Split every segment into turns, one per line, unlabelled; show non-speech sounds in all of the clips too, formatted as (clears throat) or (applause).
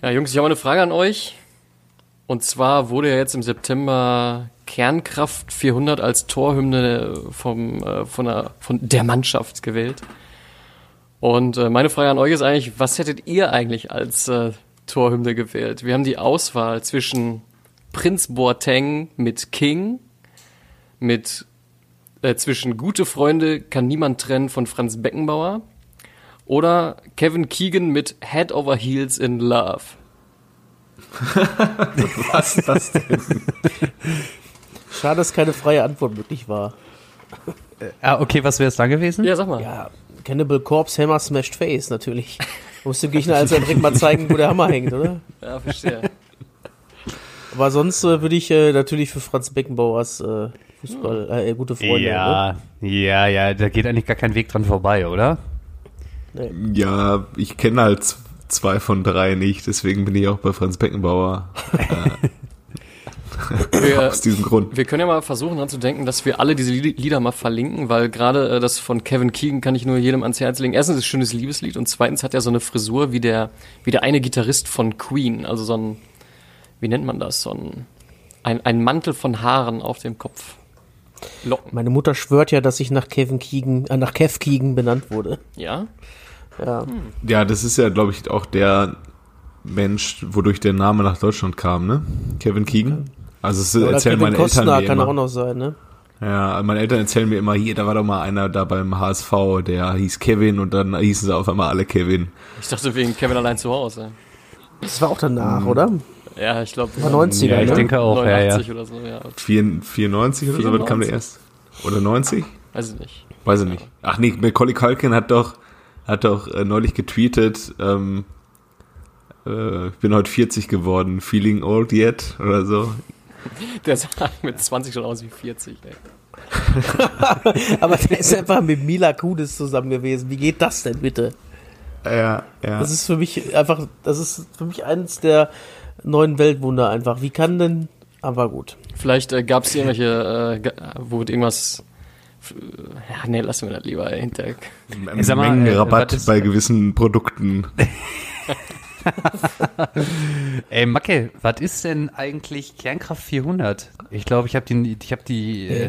Ja, Jungs, ich habe eine Frage an euch. Und zwar wurde ja jetzt im September Kernkraft 400 als Torhymne vom, äh, von, der, von der Mannschaft gewählt. Und äh, meine Frage an euch ist eigentlich, was hättet ihr eigentlich als äh, Torhymne gewählt? Wir haben die Auswahl zwischen Prinz Boateng mit King, mit äh, zwischen Gute Freunde kann niemand trennen von Franz Beckenbauer oder Kevin Keegan mit Head Over Heels in Love. (laughs)
Was ist das denn?
Schade, dass keine freie Antwort möglich war.
Ah, okay, was wäre es dann gewesen?
Ja, sag mal.
Ja, Cannibal Corpse, Hammer Smashed Face, natürlich. Du musst dem Gegner also direkt mal zeigen, wo der Hammer hängt, oder?
Ja, verstehe.
Aber sonst äh, würde ich äh, natürlich für Franz Beckenbauers äh, Fußball, äh, gute Freunde.
ja, ja, ja, da geht eigentlich gar kein Weg dran vorbei, oder?
Ja, ich kenne halt zwei von drei nicht, deswegen bin ich auch bei Franz Beckenbauer. (laughs)
Wir,
Aus diesem Grund.
wir können ja mal versuchen dran zu denken, dass wir alle diese Lied- Lieder mal verlinken, weil gerade äh, das von Kevin Keegan kann ich nur jedem ans Herz legen. Erstens ist es ein schönes Liebeslied und zweitens hat er so eine Frisur wie der, wie der eine Gitarrist von Queen. Also so ein, wie nennt man das? So ein, ein, ein Mantel von Haaren auf dem Kopf. Locken.
Meine Mutter schwört ja, dass ich nach Kevin Keegan, äh, nach Kev Keegan benannt wurde.
Ja?
Ja.
Ja, das ist ja, glaube ich, auch der Mensch, wodurch der Name nach Deutschland kam, ne? Kevin Keegan. Also es
Oder
erzählen
Kevin
meine Eltern
Costner
mir
kann auch
immer.
noch sein, ne?
Ja, meine Eltern erzählen mir immer, hier, da war doch mal einer da beim HSV, der hieß Kevin und dann hießen sie auf einmal alle Kevin.
Ich dachte wegen Kevin allein zu Hause.
Das war auch danach, oder?
Ja, ich glaube.
War 90er,
Ja, ich
ne?
denke auch, ja, ja.
89 oder so, ja.
94 oder so, wann kam der
94?
erst? Oder 90?
Weiß ich nicht.
Weiß ich nicht. Ach nee, Macaulay Culkin hat doch, hat doch äh, neulich getweetet, ähm, äh, ich bin heute 40 geworden, feeling old yet oder so. (laughs)
Der sah mit 20 schon aus wie 40, ey. (laughs)
Aber der ist einfach mit Mila Kunis zusammen gewesen. Wie geht das denn bitte?
Ja, ja.
Das ist für mich einfach, das ist für mich eines der neuen Weltwunder einfach. Wie kann denn, aber gut.
Vielleicht äh, gab es irgendwelche, äh, wo irgendwas. Ja, nee, lassen wir das lieber hinter.
Mengenrabatt
äh,
bei gewissen Produkten.
Ey, Macke, was ist denn eigentlich Kernkraft 400? Ich glaube, ich habe die, ich habe die äh,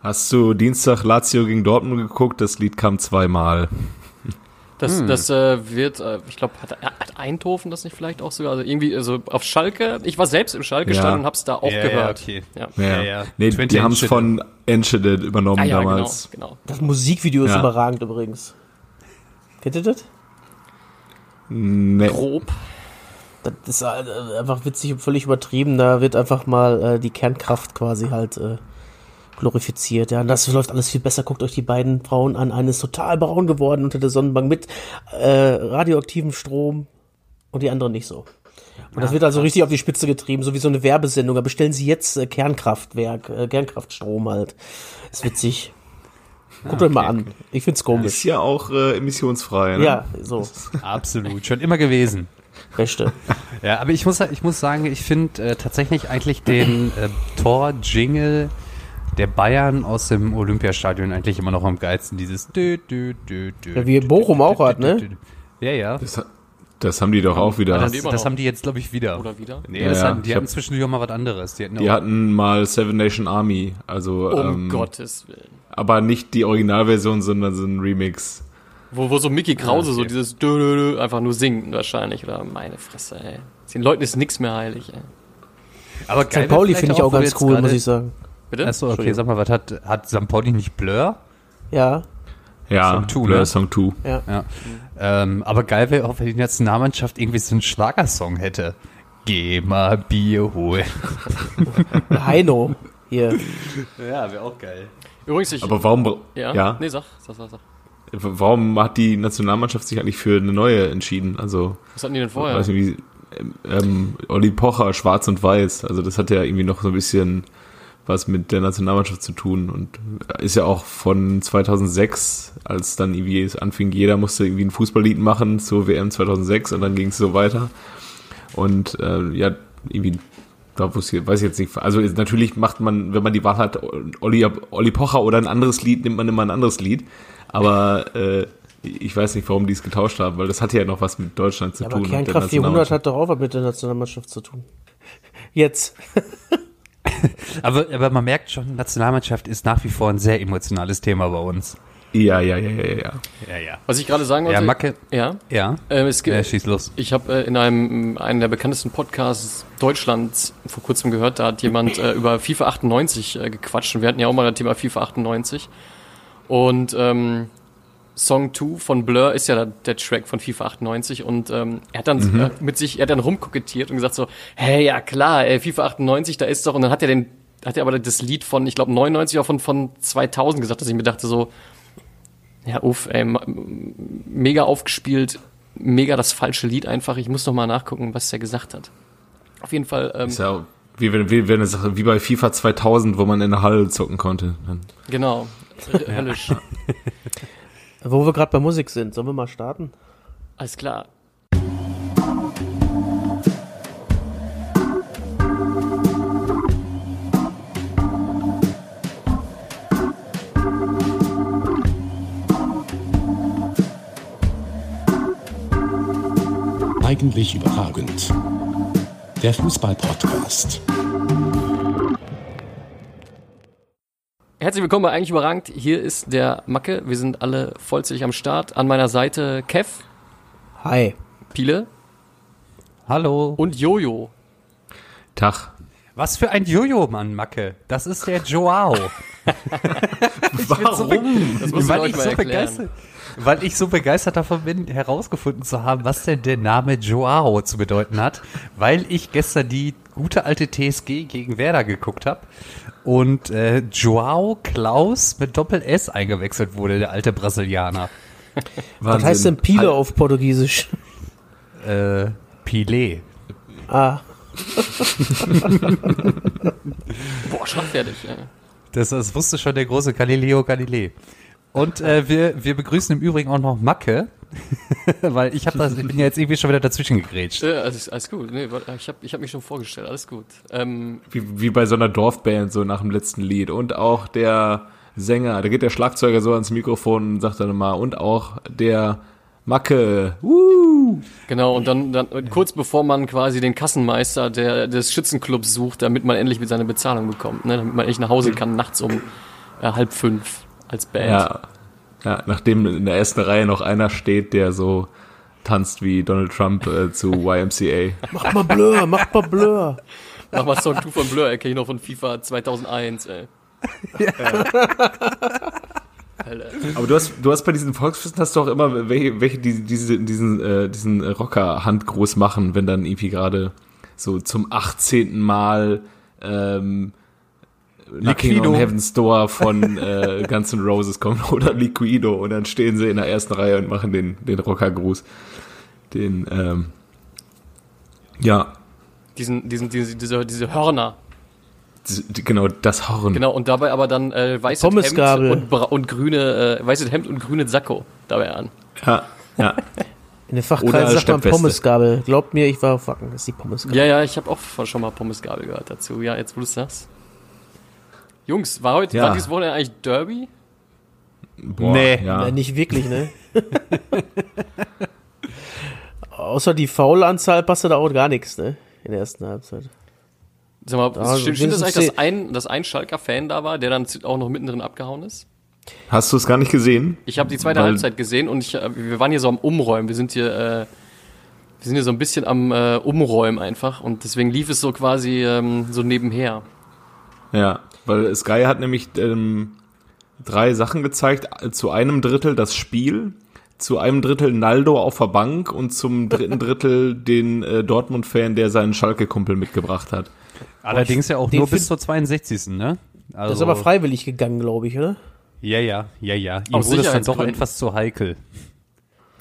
Hast du Dienstag Lazio gegen Dortmund geguckt? Das Lied kam zweimal.
Das,
Hm.
das äh, wird, äh, ich glaube, hat, hat Eindhoven das nicht vielleicht auch sogar? Also irgendwie, also auf Schalke. Ich war selbst im Schalke-Stadion
Ja.
und hab's da auch
Ja, ja,
gehört.
okay.
Ja.
Ja, ja.
Nee,
20
die haben es
Enschede.
von Enschede übernommen
Ah, ja, genau,
damals.
genau.
Das Musikvideo ist
Ja.
überragend übrigens. Kennt ihr das?
Nee.
Grob.
Das ist äh, einfach witzig und völlig übertrieben. Da wird einfach mal äh, die Kernkraft quasi halt äh, glorifiziert. Ja, das läuft alles viel besser. Guckt euch die beiden Frauen an. Eine ist total braun geworden unter der Sonnenbank mit äh, radioaktivem Strom und die andere nicht so. Und das wird also richtig auf die Spitze getrieben, so wie so eine Werbesendung. Da bestellen Sie jetzt äh, Kernkraftwerk, äh, Kernkraftstrom halt. Ist witzig. Guckt euch mal an. Ich find's
Ist
komisch.
ja auch äh, emissionsfrei, ne?
Ja, so.
Absolut, schon immer gewesen.
Beste.
Ja, aber ich muss, ich muss sagen, ich finde äh, tatsächlich eigentlich den äh, Tor-Jingle der Bayern aus dem Olympiastadion eigentlich immer noch am geilsten. Dieses dü, dü, dü, dü,
Ja, wie Bochum
dü,
auch hat, ne?
Ja, ja.
Das, das haben die doch auch wieder.
Das, das haben die jetzt, glaube ich, wieder.
Oder wieder?
Nee,
Ja,
das
ja,
hatten, die
ich
hatten zwischendurch auch mal was anderes. Die hatten,
Die
auch,
hatten mal Seven Nation Army, also
Um
ähm,
Gottes Willen.
aber nicht die Originalversion, sondern so ein Remix.
Wo, wo so Mickey Krause
Ah, okay.
so dieses dö, dö, dö, einfach nur singt wahrscheinlich. Oder meine Fresse, ey. Den Leuten ist nichts mehr heilig, ey.
aber
St. Pauli finde ich auch ganz cool, muss ich sagen.
Bitte?
Achso, okay, sag mal, was hat, hat St. Pauli nicht Blur?
Ja,
Ja,
Song two,
Blur
ne?
Song 2.
ja.
Ja. Ähm, aber geil wäre auch, wenn die Nationalmannschaft irgendwie so einen Schlagersong hätte. Geh mal Bier holen. (laughs)
Heino. Hier.
Ja, wäre auch geil.
Übrigens, ich.
Aber warum,
ja?
ja?
Nee, sag, sag, sag, sag.
warum hat die Nationalmannschaft sich eigentlich für eine neue entschieden? Also,
Was hatten die denn
ich
vorher?
weiß nicht, wie, ähm, ähm, Olli Pocher, schwarz und weiß. Also, das hat ja irgendwie noch so ein bisschen was mit der Nationalmannschaft zu tun und ist ja auch von 2006, als dann irgendwie es anfing, jeder musste irgendwie ein Fußballlied machen zur WM 2006 und dann ging es so weiter. Und äh, ja, irgendwie, da wusste ich, weiß ich jetzt nicht. Also ist- natürlich macht man, wenn man die Wahl hat, Olli, Olli Pocher oder ein anderes Lied, nimmt man immer ein anderes Lied. Aber äh, Ich weiß nicht, warum die es getauscht haben, weil das hatte ja noch was mit Deutschland zu
Ja,
tun.
aber
und der
Kernkraft 400
Nationalmannschaft.
hat doch auch was mit der Nationalmannschaft zu tun. Jetzt. (laughs) (laughs)
Aber, aber man merkt schon, Nationalmannschaft ist nach wie vor ein sehr emotionales Thema bei uns.
Ja, ja, ja, ja, ja.
Ja, ja.
Was ich gerade sagen wollte.
Ja, Macke.
Ja.
Ja.
Ähm, es gibt,
Äh, schieß los.
Ich habe äh, in einem, einem der bekanntesten Podcasts Deutschlands vor kurzem gehört, da hat jemand äh, über FIFA 98 äh, gequatscht und wir hatten ja auch mal das Thema FIFA 98. Und ähm, Song 2 von Blur ist ja der, Track von FIFA 98 und ähm, er hat dann äh, mit sich, er hat dann rumkokettiert und gesagt so, hey, ja klar, ey, FIFA 98, da ist doch, und dann hat er den, hat er aber das Lied von, ich glaube 99 oder von, von 2000 gesagt, dass ich mir dachte so, ja, uff, ey, mega aufgespielt, mega das falsche Lied einfach. Ich muss noch mal nachgucken, was der gesagt hat. Auf jeden Fall, ähm,
Ist ja wie, wie, Sache, wie bei FIFA 2000, wo man in der Halle zocken konnte.
Genau, höllisch. (laughs)
Wo wir gerade bei Musik sind, sollen wir mal starten?
Alles klar.
Eigentlich überragend. Der Fußball-Podcast.
Herzlich willkommen bei Eigentlich überragend. Hier ist der Macke. Wir sind alle vollzählig am Start. An meiner Seite Kev,
Hi.
Pile
Hallo.
und Jojo.
Tag.
Was für ein Jojo, Mann, Macke. Das ist der Joao. (laughs)
Warum?
Das du
weil,
euch
ich
mal
so
erklären.
begeistert, weil ich so begeistert davon bin, herausgefunden zu haben, was denn der Name Joao zu bedeuten hat, weil ich gestern die gute alte TSG gegen Werder geguckt habe und äh, Joao Klaus mit Doppel-S eingewechselt wurde, der alte Brasilianer.
Was heißt denn Pile auf Portugiesisch?
Äh, Pile.
Ah, (laughs)
Boah, schlagfertig. Ja.
Das, das wusste schon der große Galileo Galilei. Und äh, wir, wir begrüßen im Übrigen auch noch Macke, (laughs) weil ich, hab das, ich bin ja jetzt irgendwie schon wieder dazwischen gegrätscht.
Äh, alles, alles gut. Nee, ich habe ich hab mich schon vorgestellt. Alles gut. Ähm,
Wie, wie bei so einer Dorfband, so nach dem letzten Lied. Und auch der Sänger, da geht der Schlagzeuger so ans Mikrofon und sagt dann mal, und auch der Macke. Uh.
Genau, und dann, dann kurz bevor man quasi den Kassenmeister der, des Schützenclubs sucht, damit man endlich mit seiner Bezahlung bekommt, ne? damit man endlich nach Hause kann, nachts um äh, halb fünf als Band.
Ja, ja, nachdem in der ersten Reihe noch einer steht, der so tanzt wie Donald Trump äh, zu (laughs) YMCA.
mach mal Blur, mach mal Blur.
Mach mal Song 2 von Blur, erkenne ich noch von FIFA 2001, ey. (laughs) Alter.
Aber du hast, du hast bei diesen Volksfesten hast du auch immer welche, welche die, diese, diesen, äh, diesen Rocker handgroß machen, wenn dann irgendwie gerade so zum 18. Mal ähm,
Liquido.
on Heaven's Door von äh, Guns N' Roses kommt (laughs) oder Liquido und dann stehen sie in der ersten Reihe und machen den, den Rockergruß. Den, ähm, ja,
Diesen, diesen, diese, diese, diese Hörner.
genau, das Horn.
Genau, und dabei aber dann äh, weißes. Hemd und, und grüne, äh, weißes Hemd und grüne Sakko dabei an.
Ja, ja. (laughs)
In den
Oder
Fachkreisen sagt man. Pommesgabel. Glaubt mir, ich war fucken, das ist die Pommesgabel.
Ja, ja, ich habe auch schon mal Pommesgabel gehört dazu. Ja, jetzt wo du es sagst. Jungs, war heute,
Ja.
war dieses Wochenende eigentlich Derby?
Boah,
Nee.
ja.
Ja, nicht wirklich, ne? (laughs) Außer die Faulanzahl passte da auch gar nichts, ne? In der ersten Halbzeit.
Sag mal,
Also
stimmt, stimmt das eigentlich, dass ein, dass ein Schalker Fan da war, der dann auch noch mittendrin abgehauen ist?
Hast du es gar nicht gesehen?
Ich habe die zweite
Weil-
Halbzeit gesehen und ich, äh, wir waren hier so am Umräumen. Wir sind hier, äh, wir sind hier so ein bisschen am äh, Umräumen einfach und deswegen lief es so quasi ähm, so nebenher.
Ja, weil Sky hat nämlich ähm, drei Sachen gezeigt. Zu einem Drittel das Spiel, zu einem Drittel Naldo auf der Bank und zum (laughs) dritten Drittel den äh, Dortmund-Fan, der seinen Schalke-Kumpel mitgebracht hat.
Allerdings ja auch
den
nur bis zur 62. Ne? Also,
Das ist aber freiwillig gegangen, glaube ich, oder?
Ja, ja, ja, ja. Ihm wurde es dann doch etwas zu heikel.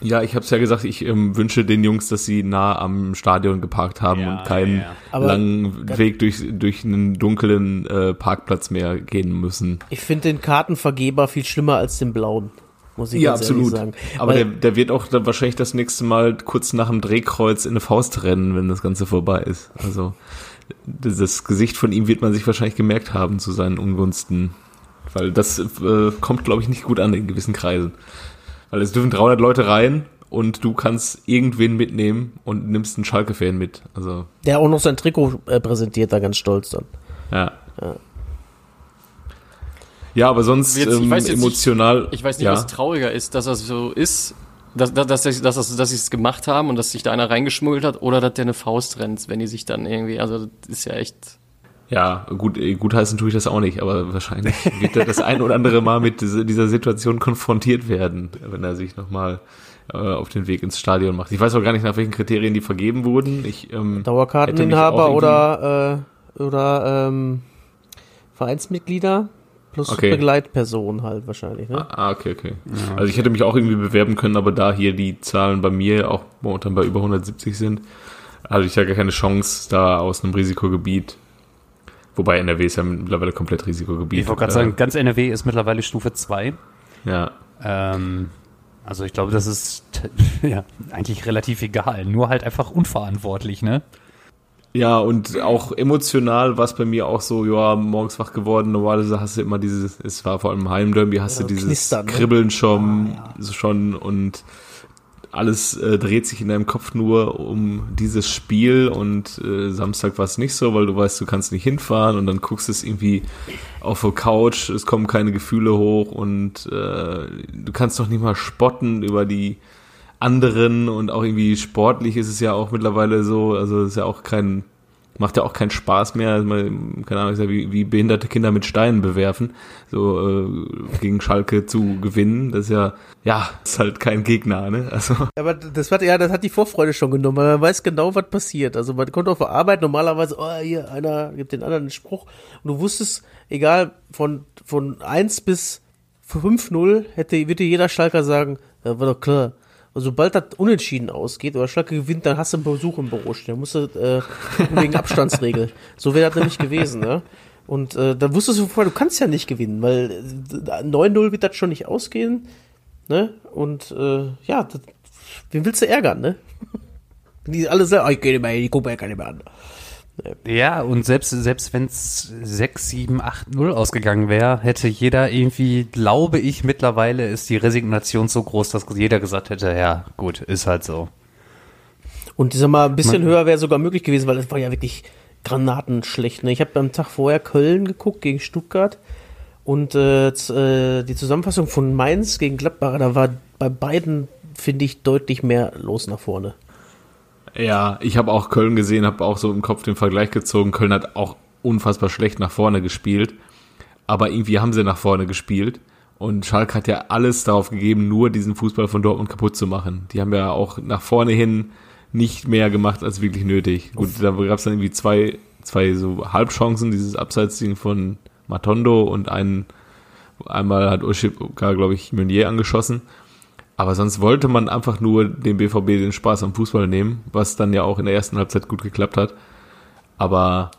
Ja, ich habe es ja gesagt, ich ähm, wünsche den Jungs, dass sie nah am Stadion geparkt haben
Ja,
und keinen
ja, ja.
Langen Weg durch, durch einen dunklen äh, Parkplatz mehr gehen müssen.
Ich finde den Kartenvergeber viel schlimmer als den blauen. Muss ich ganz ehrlich sagen.
Aber
Weil-
der, der wird auch dann wahrscheinlich das nächste Mal kurz nach dem Drehkreuz in eine Faust rennen, wenn das Ganze vorbei ist. Also das das Gesicht von ihm wird man sich wahrscheinlich gemerkt haben zu seinen Ungunsten. Weil das äh, kommt, glaube ich, nicht gut an in gewissen Kreisen. Weil es dürfen 300 Leute rein und du kannst irgendwen mitnehmen und nimmst einen Schalke-Fan mit. Also,
Der auch noch sein Trikot äh, präsentiert, da ganz stolz dann.
ja. Ja, aber sonst
Jetzt- ich
ähm,
weiß jetzt nicht-
emotional.
Ich weiß nicht,
ja.
was trauriger ist, dass das so ist, dass, dass, dass, dass, dass, dass sie es gemacht haben und dass sich da einer reingeschmuggelt hat oder dass der eine Faust rennt, wenn die sich dann irgendwie, also das ist ja echt.
Ja, gut, äh, gut heißen tue ich das auch nicht, aber wahrscheinlich wird er das ein oder andere Mal mit dieser, Situation konfrontiert werden, wenn er sich nochmal äh, auf den Weg ins Stadion macht. Ich weiß auch gar nicht, nach welchen Kriterien die vergeben wurden. Ich, ähm,
Dauerkarteninhaber oder, äh, oder ähm, Vereinsmitglieder plus
Okay.
Begleitperson halt wahrscheinlich. Ne?
Ah, okay, okay. Also ich hätte mich auch irgendwie bewerben können, aber da hier die Zahlen bei mir auch momentan bei über 170 sind, hatte ich ja gar keine Chance, da aus einem Risikogebiet. Wobei NRW ist ja mittlerweile komplett Risikogebiet.
Ich wollte gerade
Äh,
sagen, ganz NRW ist mittlerweile Stufe 2.
Ja,
Ähm, also ich glaube, das ist (laughs) ja eigentlich relativ egal. Nur halt einfach unverantwortlich, ne?
Ja, und auch emotional war es bei mir auch so, ja, morgens wach geworden, normalerweise hast du immer dieses, es war vor allem im Heimderby, hast
Ja,
du dieses
Knistern, ne?
Kribbeln schon, schon und alles äh, dreht sich in deinem Kopf nur um dieses Spiel und äh, Samstag war es nicht so, weil du weißt, du kannst nicht hinfahren und dann guckst du es irgendwie auf der Couch, es kommen keine Gefühle hoch und äh, du kannst doch nicht mal spotten über die anderen und auch irgendwie sportlich ist es ja auch mittlerweile so, also es ist ja auch kein, macht ja auch keinen Spaß mehr, also man, keine Ahnung, ja wie, wie behinderte Kinder mit Steinen bewerfen, so äh, gegen Schalke zu gewinnen, das ist ja, ja, ist halt kein Gegner, ne? Also
Aber das hat ja, das hat die Vorfreude schon genommen, weil man weiß genau, was passiert. Also man kommt auf der Arbeit normalerweise, oh, hier, einer gibt den anderen einen Spruch. Und du wusstest, egal, von, von 1 bis 5-0 hätte, würde jeder Schalker sagen, ja, war doch klar. Und sobald das unentschieden ausgeht oder Schalke gewinnt, dann hast du einen Besuch im Büro stehen. Da musst du, äh, wegen (laughs) Abstandsregel. So wäre das nämlich gewesen, ne? Und äh, dann wusstest du vorher, du kannst ja nicht gewinnen, weil äh, 9-0 wird das schon nicht ausgehen. Ne? Und äh, ja, das, wen willst du ärgern, ne? (laughs) Die alle sagen, oh, ich gehe nicht mehr ich gucke mir keine mehr an.
Ja, und selbst, selbst wenn es 6, 7, 8, 0 ausgegangen wäre, hätte jeder irgendwie, glaube ich, mittlerweile ist die Resignation so groß, dass jeder gesagt hätte, ja, gut, ist halt so.
Und ich sag mal, ein bisschen höher wäre sogar möglich gewesen, weil es war ja wirklich granatenschlecht. Ne? Ich habe am Tag vorher Köln geguckt gegen Stuttgart und äh, äh, die Zusammenfassung von Mainz gegen Gladbach, da war bei beiden, finde ich, deutlich mehr los nach vorne.
Ja, ich habe auch Köln gesehen, habe auch so im Kopf den Vergleich gezogen. Köln hat auch unfassbar schlecht nach vorne gespielt, aber irgendwie haben sie nach vorne gespielt. Und Schalke hat ja alles darauf gegeben, nur diesen Fußball von Dortmund kaputt zu machen. Die haben ja auch nach vorne hin nicht mehr gemacht als wirklich nötig. Gut, da gab es dann irgendwie zwei, zwei so Halbchancen, dieses Abseitsding von Matondo und einen, einmal hat Uschipka, glaube ich, Meunier angeschossen. Aber sonst wollte man einfach nur dem BVB den Spaß am Fußball nehmen, was dann ja auch in der ersten Halbzeit gut geklappt hat. Aber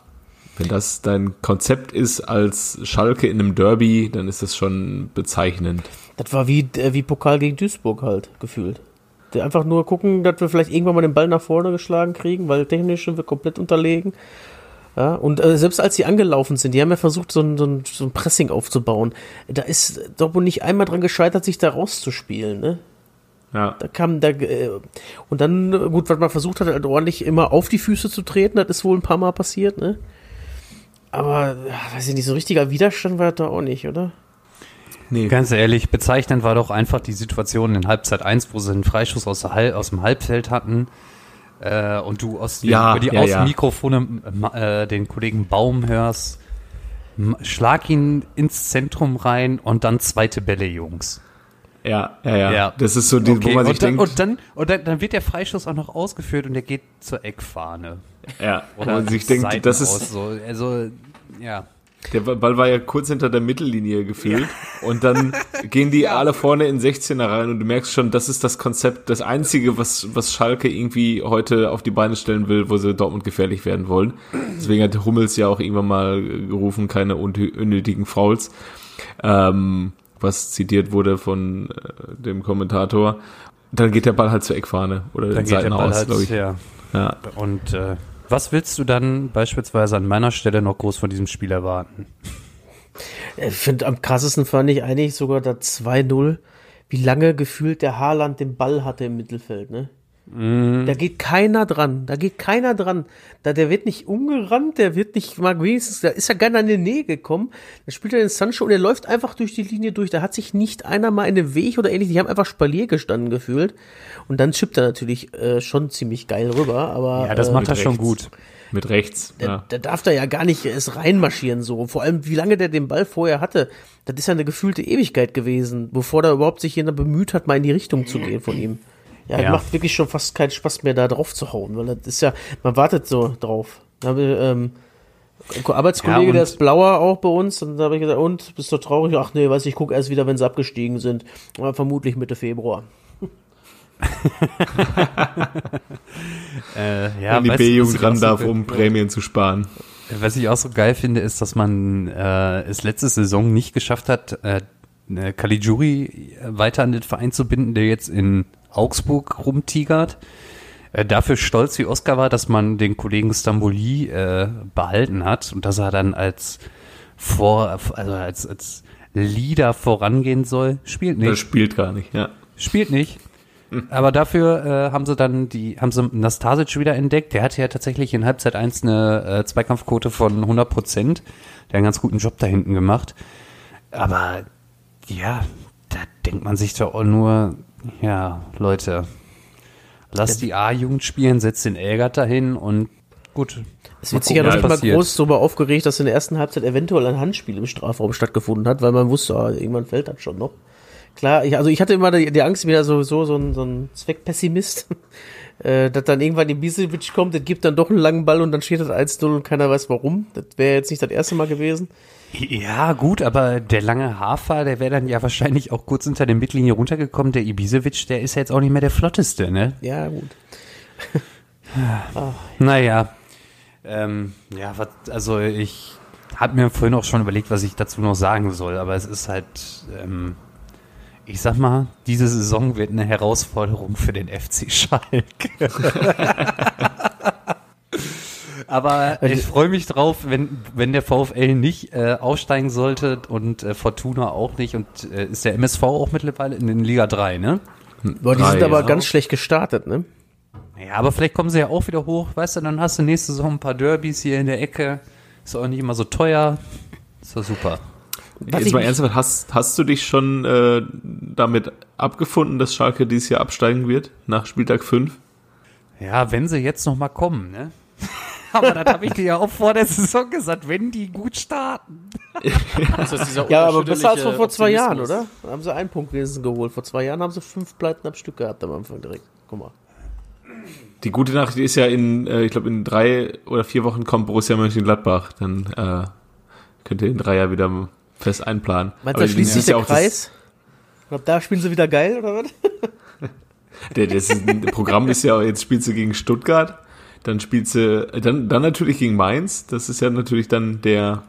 wenn das dein Konzept ist als Schalke in einem Derby, dann ist das schon bezeichnend.
Das war wie, äh, wie Pokal gegen Duisburg halt, gefühlt. Einfach nur gucken, dass wir vielleicht irgendwann mal den Ball nach vorne geschlagen kriegen, weil technisch sind wir komplett unterlegen. Ja, und äh, selbst als sie angelaufen sind, die haben ja versucht, so ein, so ein, so ein Pressing aufzubauen. Da ist Dortmund nicht einmal dran gescheitert, sich da rauszuspielen, ne?
Ja,
Da kam da äh, und dann gut, was man versucht hat, halt ordentlich immer auf die Füße zu treten, das ist wohl ein paar Mal passiert, ne? Aber weiß ich nicht, so richtiger Widerstand war da auch nicht, oder?
nee.
Ganz ehrlich, bezeichnend war doch einfach die Situation in Halbzeit 1, wo sie einen Freischuss aus, der Hal aus dem Halbfeld hatten äh, und du aus die,
Ja,
über die
ja, ja.
Außenmikrofone äh, den Kollegen Baum hörst, schlag ihn ins Zentrum rein und dann zweite Bälle, Jungs.
Ja, ja, ja,
Ja.
Das ist so, die, wo
Okay,
man sich
und, dann,
denkt,
und, dann, und dann, dann wird der Freischuss auch noch ausgeführt und der geht zur Eckfahne.
ja, wo man sich denkt, das ist,
so, also, ja.
Der Ball war ja kurz hinter der Mittellinie gefühlt und dann (laughs) gehen die alle vorne in 16er rein und du merkst schon, das ist das Konzept, das einzige, was, was Schalke irgendwie heute auf die Beine stellen will, wo sie Dortmund gefährlich werden wollen. Deswegen hat Hummels ja auch irgendwann mal gerufen, keine unnö- unnötigen Fouls. Ähm, was zitiert wurde von äh, dem Kommentator. Dann geht der Ball halt zur Eckfahne oder
Dann geht der Ball halt,
glaube ich.
ja.
Ja.
Und äh, was willst du dann beispielsweise an meiner Stelle noch groß von diesem Spiel erwarten?
Ich finde, am krassesten fand ich eigentlich sogar das 2-0, wie lange gefühlt der Haaland den Ball hatte im Mittelfeld, ne? Da geht keiner dran. Da geht keiner dran. Da, der wird nicht umgerannt, der wird nicht mal wenigstens, da ist ja gar nicht an die Nähe gekommen. Da spielt er den Sancho und der läuft einfach durch die Linie durch. Da hat sich nicht einer mal in den Weg oder ähnlich. Die haben einfach Spalier gestanden gefühlt. Und dann chippt er natürlich äh, schon ziemlich geil rüber, aber.
Ja, das
äh,
macht er schon gut.
Mit rechts.
der,
Ja.
der darf da ja gar nicht erst reinmarschieren so. Vor allem, wie lange der den Ball vorher hatte, das ist ja eine gefühlte Ewigkeit gewesen, bevor da überhaupt sich jemand bemüht hat, mal in die Richtung zu gehen von ihm. Ja,
Ja.
macht wirklich schon fast keinen Spaß mehr, da drauf zu hauen, weil das ist ja, man wartet so drauf. Da habe ich, ähm, ein Arbeitskollege,
Ja,
der ist blauer auch bei uns, und da habe ich gesagt, und, bist du traurig? Ach nee, weiß ich, ich guck erst wieder, wenn sie abgestiegen sind. Aber vermutlich Mitte Februar. (laughs)
Äh, ja,
Wenn die B-Jugend ran darf, um Prämien zu sparen.
Was ich auch so geil finde, ist, dass man äh, es letzte Saison nicht geschafft hat, äh, äh, Caligiuri weiter an den Verein zu binden, der jetzt in Augsburg rumtigert. Äh, dafür stolz wie Oscar war, dass man den Kollegen Stamboli äh, behalten hat und dass er dann als vor, also als, als Leader vorangehen soll. Spielt
Das
nicht.
spielt gar nicht, ja.
Spielt nicht. Aber dafür äh, haben sie dann die, haben sie Nastasic wieder entdeckt. Der hatte ja tatsächlich in Halbzeit 1 eine äh, Zweikampfquote von 100 Prozent. Der hat einen ganz guten Job da hinten gemacht. Aber ja, da denkt man sich doch auch nur, ja, Leute, lasst die A-Jugend spielen, setzt den Elgert dahin und gut.
Es wird sich ja noch nicht mal groß darüber aufgeregt, dass in der ersten Halbzeit eventuell ein Handspiel im Strafraum stattgefunden hat, weil man wusste, ah, irgendwann fällt das schon noch. Klar, ich, also ich hatte immer die, die Angst, ja sowieso so ein, so ein Zweckpessimist, (laughs) äh, dass dann irgendwann die Bisevic kommt, der gibt dann doch einen langen Ball und dann steht das 1-0 und keiner weiß warum. Das wäre jetzt nicht das erste Mal gewesen.
Ja, gut, aber der lange Hafer, der wäre dann ja wahrscheinlich auch kurz unter der Mittellinie runtergekommen. Der Ibisevic, der ist ja jetzt auch nicht mehr der flotteste, ne?
Ja, gut.
Naja, ähm, ja, also ich habe mir vorhin auch schon überlegt, was ich dazu noch sagen soll, aber es ist halt, ähm, ich sag mal, diese Saison wird eine Herausforderung für den FC Schalke. (laughs) aber ich freue mich drauf, wenn, wenn der VfL nicht äh, aussteigen sollte und äh, Fortuna auch nicht und äh, ist der MSV auch mittlerweile in, in Liga 3, ne?
Boah, die sind aber
ja.
ganz schlecht gestartet, ne?
Ja, aber vielleicht kommen sie ja auch wieder hoch, weißt du, dann hast du nächste Saison ein paar Derbys hier in der Ecke. Ist auch nicht immer so teuer. Ist doch super.
Was
Jetzt
ich
mal ernsthaft, hast, hast du dich schon äh, damit abgefunden, dass Schalke dieses Jahr absteigen wird, nach Spieltag 5?
Ja, wenn sie jetzt noch mal kommen, ne? (laughs) aber das habe ich dir ja auch vor der Saison gesagt, wenn die gut starten. (laughs)
Dieser
Ja, aber besser als vor, vor zwei Jahren,
Optimismus.
oder? Da haben sie einen Punkt wenigstens geholt. Vor zwei Jahren haben sie fünf Pleiten am Stück gehabt am Anfang direkt. Guck mal.
Die gute Nachricht ist ja in, äh, ich glaube, in drei oder vier Wochen kommt Borussia Mönchengladbach. Dann äh, könnt ihr den Dreier wieder fest einplanen.
Meinst du,
Aber
da schließt sich
ja
der
auch das-
Kreis? Ich glaub, da spielen sie wieder geil, oder was? (laughs)
Der, das ist, das Programm ist ja, jetzt spielst du gegen Stuttgart, dann spielst du, dann, dann natürlich gegen Mainz. Das ist ja natürlich dann der,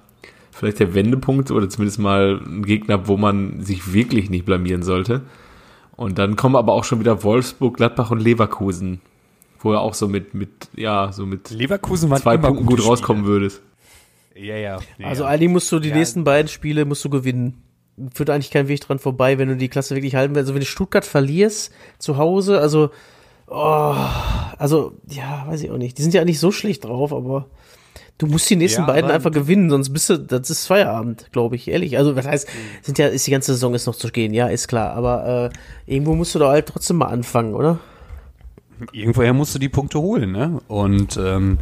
vielleicht der Wendepunkt oder zumindest mal ein Gegner, wo man sich wirklich nicht blamieren sollte. Und dann kommen aber auch schon wieder Wolfsburg, Gladbach und Leverkusen, wo er auch so mit, mit, ja, so mit
Leverkusen
zwei
immer
Punkten gut rauskommen würdest.
Ja, ja. ja
Also
ja.
eigentlich musst du die
Ja.
nächsten beiden Spiele musst du gewinnen. Führt eigentlich kein Weg dran vorbei, wenn du die Klasse wirklich halten willst. Also wenn du Stuttgart verlierst zu Hause, also oh, also ja, weiß ich auch nicht. Die sind ja nicht so schlecht drauf, aber du musst die nächsten
Ja,
beiden einfach gewinnen, sonst bist du, das ist Feierabend, glaube ich, ehrlich. Also was heißt, sind ja, ist die ganze Saison ist noch zu gehen, ja, ist klar. Aber äh, irgendwo musst du da halt trotzdem mal anfangen, oder?
irgendwoher musst du die Punkte holen, ne? Und ähm,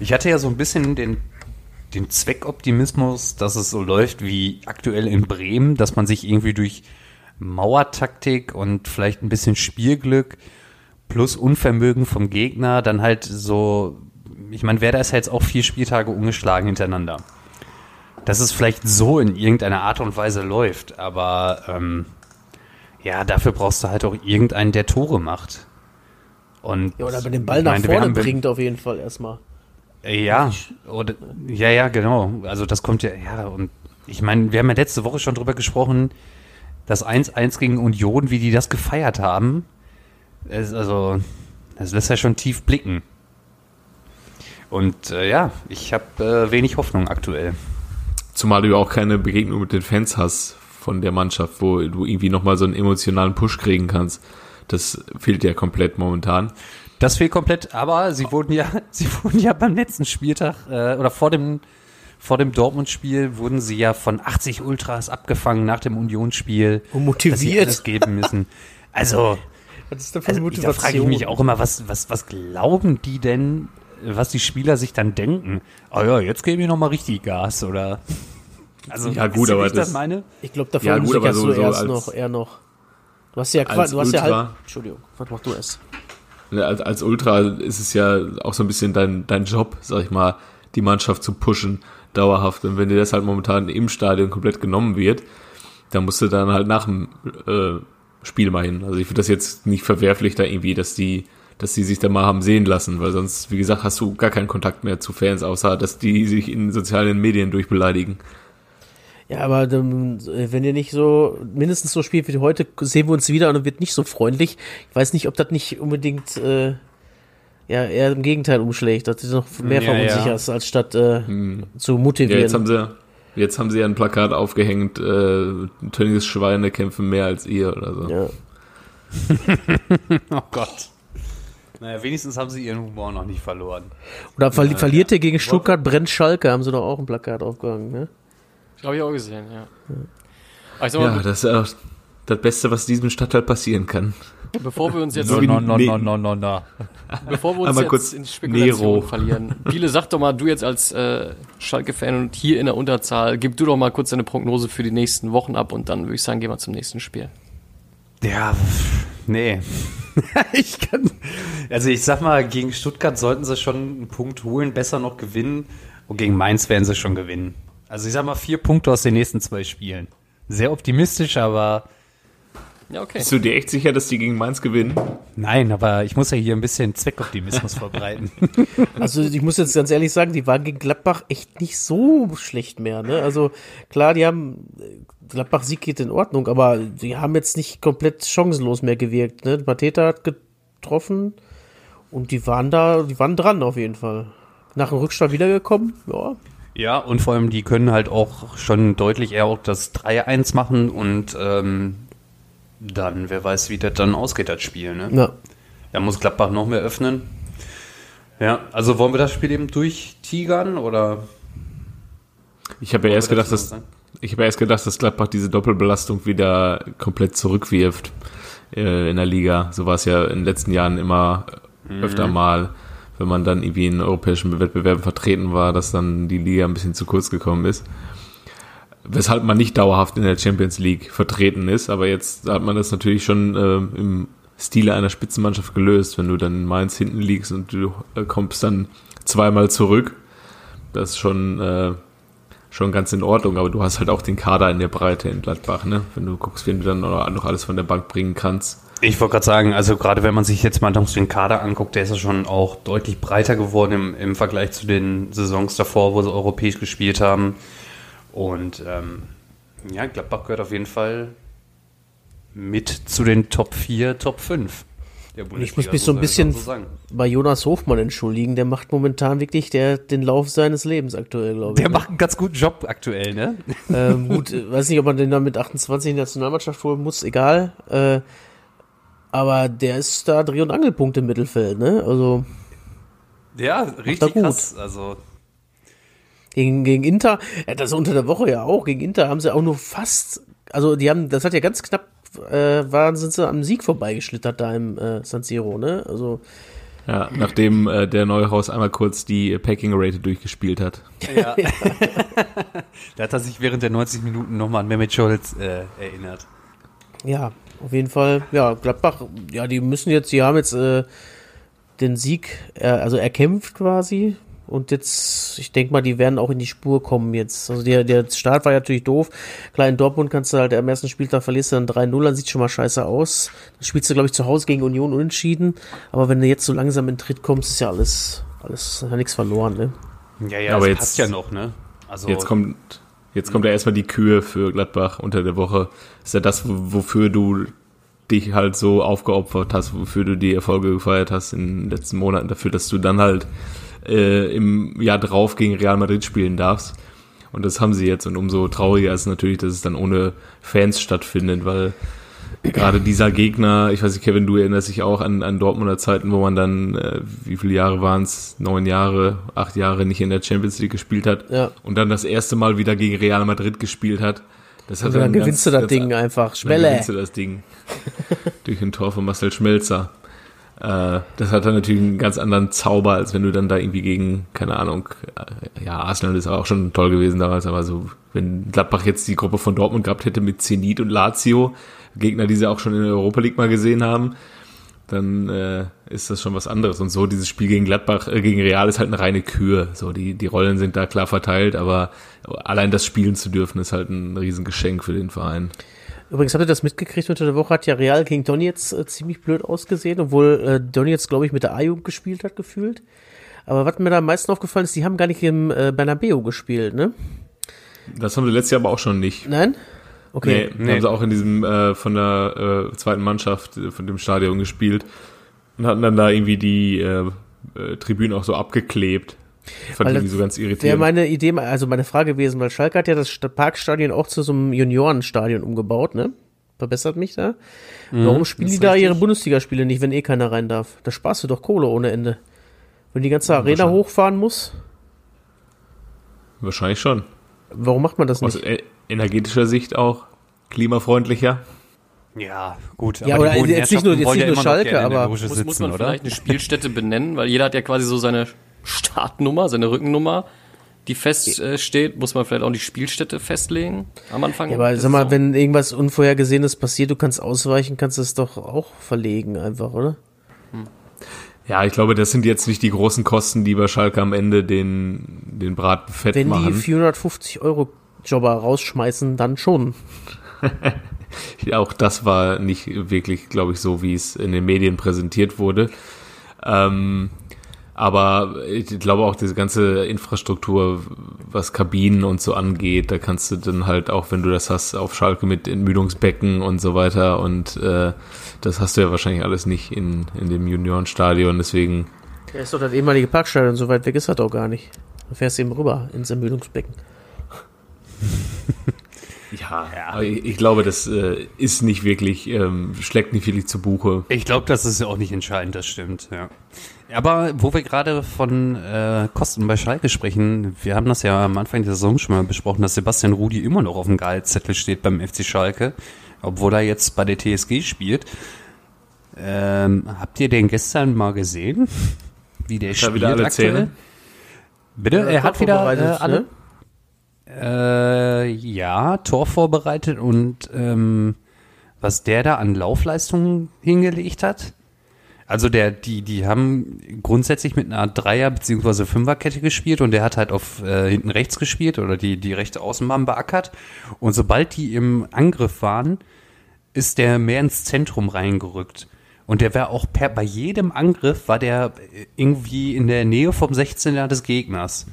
ich hatte ja so ein bisschen den, den Zweckoptimismus, dass es so läuft wie aktuell in Bremen, dass man sich irgendwie durch Mauertaktik und vielleicht ein bisschen Spielglück plus Unvermögen vom Gegner dann halt so, ich meine, Werder ist ja jetzt auch vier Spieltage ungeschlagen hintereinander. Dass es vielleicht so in irgendeiner Art und Weise läuft, aber ähm, ja, dafür brauchst du halt auch irgendeinen, der Tore macht. Und
Ja, oder aber den Ball nach
meine,
vorne bringt auf jeden Fall erstmal.
Ja, oder, ja, ja, genau. Also das kommt ja, ja, und ich meine, wir haben ja letzte Woche schon drüber gesprochen, das 1-1 gegen Union, wie die das gefeiert haben. Es, also, das lässt ja schon tief blicken. Und äh, ja, ich habe äh, wenig Hoffnung aktuell.
Zumal du ja auch keine Begegnung mit den Fans hast von der Mannschaft, wo du irgendwie nochmal so einen emotionalen Push kriegen kannst. Das fehlt ja komplett momentan.
Das fehlt komplett, aber sie wurden ja, (laughs) sie wurden ja beim letzten Spieltag äh, oder vor dem vor dem Dortmund-Spiel wurden sie ja von 80 Ultras abgefangen nach dem Unionsspiel.
Und motiviert.
Dass sie alles geben müssen. Also,
Was ist denn für eine
also da frage ich mich auch immer, was, was, was glauben die denn, was die Spieler sich dann denken? Ah ja, jetzt geben wir nochmal richtig Gas, oder? Also,
Ja, gut, aber
ich das
das-
meine?
Ich glaube, da
Ja, gut, aber so-
du
so
erst
als-
noch, eher noch. Du hast ja, du hast ja halb. Entschuldigung, was machst du es?
Ne, Als, als Ultra ist es ja auch so ein bisschen dein, dein Job, sag ich mal, die Mannschaft zu pushen, dauerhaft. Und wenn dir das halt momentan im Stadion komplett genommen wird, dann musst du dann halt nach dem äh, Spiel mal hin. Also ich finde das jetzt nicht verwerflich da irgendwie, dass die, dass die sich da mal haben sehen lassen, weil sonst, wie gesagt, hast du gar keinen Kontakt mehr zu Fans, außer dass die sich in sozialen Medien durchbeleidigen.
Ja, aber ähm, wenn ihr nicht so mindestens so spielt wie heute, sehen wir uns wieder und wird nicht so freundlich. Ich weiß nicht, ob das nicht unbedingt äh, ja eher im Gegenteil umschlägt, dass du noch mehr
Ja, ja.
verunsicherst, als statt äh, zu
Ja,
motivieren.
jetzt haben sie, jetzt haben sie ja ein Plakat aufgehängt, äh, Tönnies-Schweine kämpfen mehr als ihr oder so.
ja. (laughs)
Oh Gott. Naja, wenigstens haben sie ihren Humor noch nicht verloren.
Oder verli verliert ihr gegen Stuttgart, brennt Schalke, haben sie doch auch ein Plakat aufgehangen, ne?
Habe ich auch gesehen, ja. Ich sag mal,
Ja, das ist auch das Beste, was diesem Stadtteil passieren kann.
Bevor wir uns jetzt,
wie-
no, no,
Nee.
no, no, no, no. (laughs)
bevor wir uns
Einmal
jetzt
kurz
in Spekulationen
Nero.
verlieren. Biele, sag doch mal, du jetzt als äh, Schalke-Fan und hier in der Unterzahl, gib du doch mal kurz deine Prognose für die nächsten Wochen ab und dann würde ich sagen, gehen wir zum nächsten Spiel.
Ja, nee. (laughs) ich kann. Also ich sag mal, gegen Stuttgart sollten sie schon einen Punkt holen, besser noch gewinnen. Und gegen Mainz werden sie schon gewinnen. Also ich sag mal vier Punkte aus den nächsten zwei Spielen. Sehr optimistisch, aber
Ja, okay.
Bist du dir echt sicher, dass die gegen Mainz gewinnen?
nein, aber ich muss ja hier ein bisschen Zweckoptimismus (laughs) verbreiten.
Also ich muss jetzt ganz ehrlich sagen, die waren gegen Gladbach echt nicht so schlecht mehr. Ne? Also klar, die haben Gladbach-Sieg geht in Ordnung, aber die haben jetzt nicht komplett chancenlos mehr gewirkt. Ne? Mateta hat getroffen und die waren da, die waren dran auf jeden Fall. Nach dem Rückstand wiedergekommen, ja.
Ja, und vor allem, die können halt auch schon deutlich eher auch das 3-1 machen und ähm, dann, wer weiß, wie das dann ausgeht, das Spiel. Ne?
ja.
Da muss Gladbach noch mehr öffnen. Ja, also wollen wir das Spiel eben durchtigern oder?
Ich habe ja erst gedacht,
das
dass ich habe ja erst gedacht, dass Gladbach diese Doppelbelastung wieder komplett zurückwirft äh, in der Liga. So war es ja in den letzten Jahren immer öfter mal, wenn man dann irgendwie in europäischen Wettbewerben vertreten war, dass dann die Liga ein bisschen zu kurz gekommen ist. Weshalb man nicht dauerhaft in der Champions League vertreten ist, aber jetzt hat man das natürlich schon äh, im Stile einer Spitzenmannschaft gelöst, wenn du dann in Mainz hinten liegst und du äh, kommst dann zweimal zurück. Das ist schon äh, schon ganz in Ordnung, aber du hast halt auch den Kader in der Breite in Gladbach, ne? Wenn du guckst, wen du dann noch alles von der Bank bringen kannst.
Ich wollte gerade sagen, also gerade wenn man sich jetzt mal den Kader anguckt, der ist ja schon auch deutlich breiter geworden im, im Vergleich zu den Saisons davor, wo sie europäisch gespielt haben. Und ähm, ja, Gladbach gehört auf jeden Fall mit zu den Top 4, Top 5 der
Ich muss mich so ein bisschen
sagen.
bei Jonas Hofmann entschuldigen. Der macht momentan wirklich der, den Lauf seines Lebens aktuell, glaube ich.
Der
ne?
macht einen ganz guten Job aktuell, ne?
ähm, (laughs) gut, äh, weiß nicht, ob man den dann mit 28 in die Nationalmannschaft holen muss, egal. Äh, aber der ist da Dreh- und Angelpunkt im Mittelfeld, ne? Also
Ja, richtig
gut.
krass. Also
gegen, gegen Inter, das unter der Woche ja auch, gegen Inter haben sie auch nur fast, also die haben, das hat ja ganz knapp, äh, waren, sind sie am Sieg vorbeigeschlittert da im äh, San Siro, ne? Also
Ja, nachdem äh, der Neuhaus einmal kurz die Packing Rate durchgespielt hat.
Ja. (laughs) da hat er sich während der 90 Minuten nochmal an Mehmet Scholz äh, erinnert.
Ja, auf jeden Fall. Ja, Gladbach, ja, die müssen jetzt, die haben jetzt äh, den Sieg, äh, also erkämpft quasi. Und jetzt, ich denke mal, die werden auch in die Spur kommen jetzt. Also der, der Start war ja natürlich doof. Klar, in Dortmund kannst du halt am ersten Spieltag verlierst du dann 3-0, dann sieht schon mal scheiße aus. Dann spielst du, glaube ich, zu Hause gegen Union unentschieden. Aber wenn du jetzt so langsam in den Tritt kommst, ist ja alles, alles, ja nichts verloren, ne?
Ja, ja,
Aber
das
jetzt-
passt ja noch, ne? Also,
Jetzt kommt, jetzt kommt ja erstmal die Kühe für Gladbach unter der Woche. ist ja das, wo- wofür du dich halt so aufgeopfert hast, wofür du die Erfolge gefeiert hast in den letzten Monaten, dafür, dass du dann halt äh, im Jahr drauf gegen Real Madrid spielen darfst. Und das haben sie jetzt. Und umso trauriger ist natürlich, dass es dann ohne Fans stattfindet, weil gerade dieser Gegner, ich weiß nicht, Kevin, du erinnerst dich auch an, an Dortmunder Zeiten, wo man dann, äh, wie viele Jahre waren es? Neun Jahre, acht Jahre nicht in der Champions League gespielt hat.
Ja.
Und dann das erste Mal wieder gegen Real Madrid gespielt hat. Das hat
Und dann
ganz-
gewinnst du das
ganz-
Ding einfach.
dann
Schwelle.
gewinnst du das Ding. (laughs) Durch ein Tor von Marcel Schmelzer. Äh, das hat dann natürlich einen ganz anderen Zauber, als wenn du dann da irgendwie gegen, keine Ahnung, äh, ja, Arsenal ist auch schon toll gewesen damals, aber so, wenn Gladbach jetzt die Gruppe von Dortmund gehabt hätte mit Zenit und Lazio, Gegner, die sie auch schon in der Europa League mal gesehen haben, dann äh, ist das schon was anderes. Und so dieses Spiel gegen Gladbach, äh, gegen Real ist halt eine reine Kür. So die die Rollen sind da klar verteilt, aber allein das spielen zu dürfen ist halt ein Riesengeschenk für den Verein.
Übrigens, habt ihr das mitgekriegt? Unter der Woche hat ja Real gegen Donetsk äh, ziemlich blöd ausgesehen, obwohl äh, Donetsk, glaube ich, mit der A-Jugend gespielt hat, gefühlt. Aber was mir da am meisten aufgefallen ist, die haben gar nicht im äh, Bernabeu gespielt, ne?
Das haben sie letztes Jahr aber auch schon nicht.
Nein? Okay.
Nee, haben sie auch in diesem äh, von der äh, zweiten Mannschaft äh, von dem Stadion gespielt und hatten dann da irgendwie die äh, äh, Tribünen auch so abgeklebt. Fand
Weil
ich irgendwie
das
so ganz
Wäre
irritierend.
meine Idee, also meine Frage gewesen, weil Schalke hat ja das Sta- Parkstadion auch zu so einem Juniorenstadion umgebaut, ne? Verbessert mich da. Warum spielen die da ihre
richtig.
Bundesligaspiele nicht, wenn eh keiner rein darf? Da sparst du doch Kohle ohne Ende. Wenn die ganze Arena hochfahren muss,
Wahrscheinlich schon.
warum macht man das
Aus
nicht?
e- energetischer Sicht auch klimafreundlicher.
Ja, gut.
Ja, oder
die hohen
jetzt nicht nur- jetzt nicht nur Schalke, aber
Muss,
sitzen,
muss man
oder?
vielleicht eine Spielstätte benennen, weil jeder hat ja quasi so seine Startnummer, seine Rückennummer, die fest äh. Muss man vielleicht auch die Spielstätte festlegen am Anfang?
Ja, aber sag mal, wenn irgendwas Unvorhergesehenes passiert, du kannst ausweichen, kannst du es doch auch verlegen einfach, oder?
Ja, ich glaube, das sind jetzt nicht die großen Kosten, die bei Schalke am Ende den, den Braten fett
Wenn die
machen.
450 Euro Jobber rausschmeißen, dann schon. (laughs)
Ja, auch das war nicht wirklich, glaube ich, so, wie es in den Medien präsentiert wurde. Ähm, aber ich glaube auch diese ganze Infrastruktur, was Kabinen und so angeht, da kannst du dann halt auch, wenn du das hast, auf Schalke mit Entmüdungsbecken und so weiter und äh, das hast du ja wahrscheinlich alles nicht in, in dem Juniorenstadion, deswegen
Ja, ist doch das ehemalige Parkstadion, so weit weg ist das doch gar nicht. Da fährst du eben rüber ins Ermüdungsbecken. (laughs)
ja, aber ich, ich glaube, das äh, ist nicht wirklich, ähm, schlägt nicht wirklich zu Buche.
Ich glaube, das ist ja auch nicht entscheidend, das stimmt, ja. Aber wo wir gerade von äh, Kosten bei Schalke sprechen, wir haben das ja am Anfang der Saison schon mal besprochen, dass Sebastian Rudi immer noch auf dem Gehaltszettel steht beim FC Schalke, obwohl er jetzt bei der TSG spielt. Ähm, habt ihr den gestern mal gesehen? Wie der
er
spielt
wieder alle
aktuell?
Zähne?
Bitte? er hat wieder äh, alle,
ne?
äh, ja, Tor vorbereitet und ähm, was der da an Laufleistungen hingelegt hat. Also der, die, die haben grundsätzlich mit einer Dreier- bzw. Fünferkette gespielt und der hat halt auf äh, hinten rechts gespielt oder die, die rechte Außenbahn beackert. Und sobald die im Angriff waren, ist der mehr ins Zentrum reingerückt. Und der war auch per, bei jedem Angriff war der irgendwie in der Nähe vom 16er des Gegners.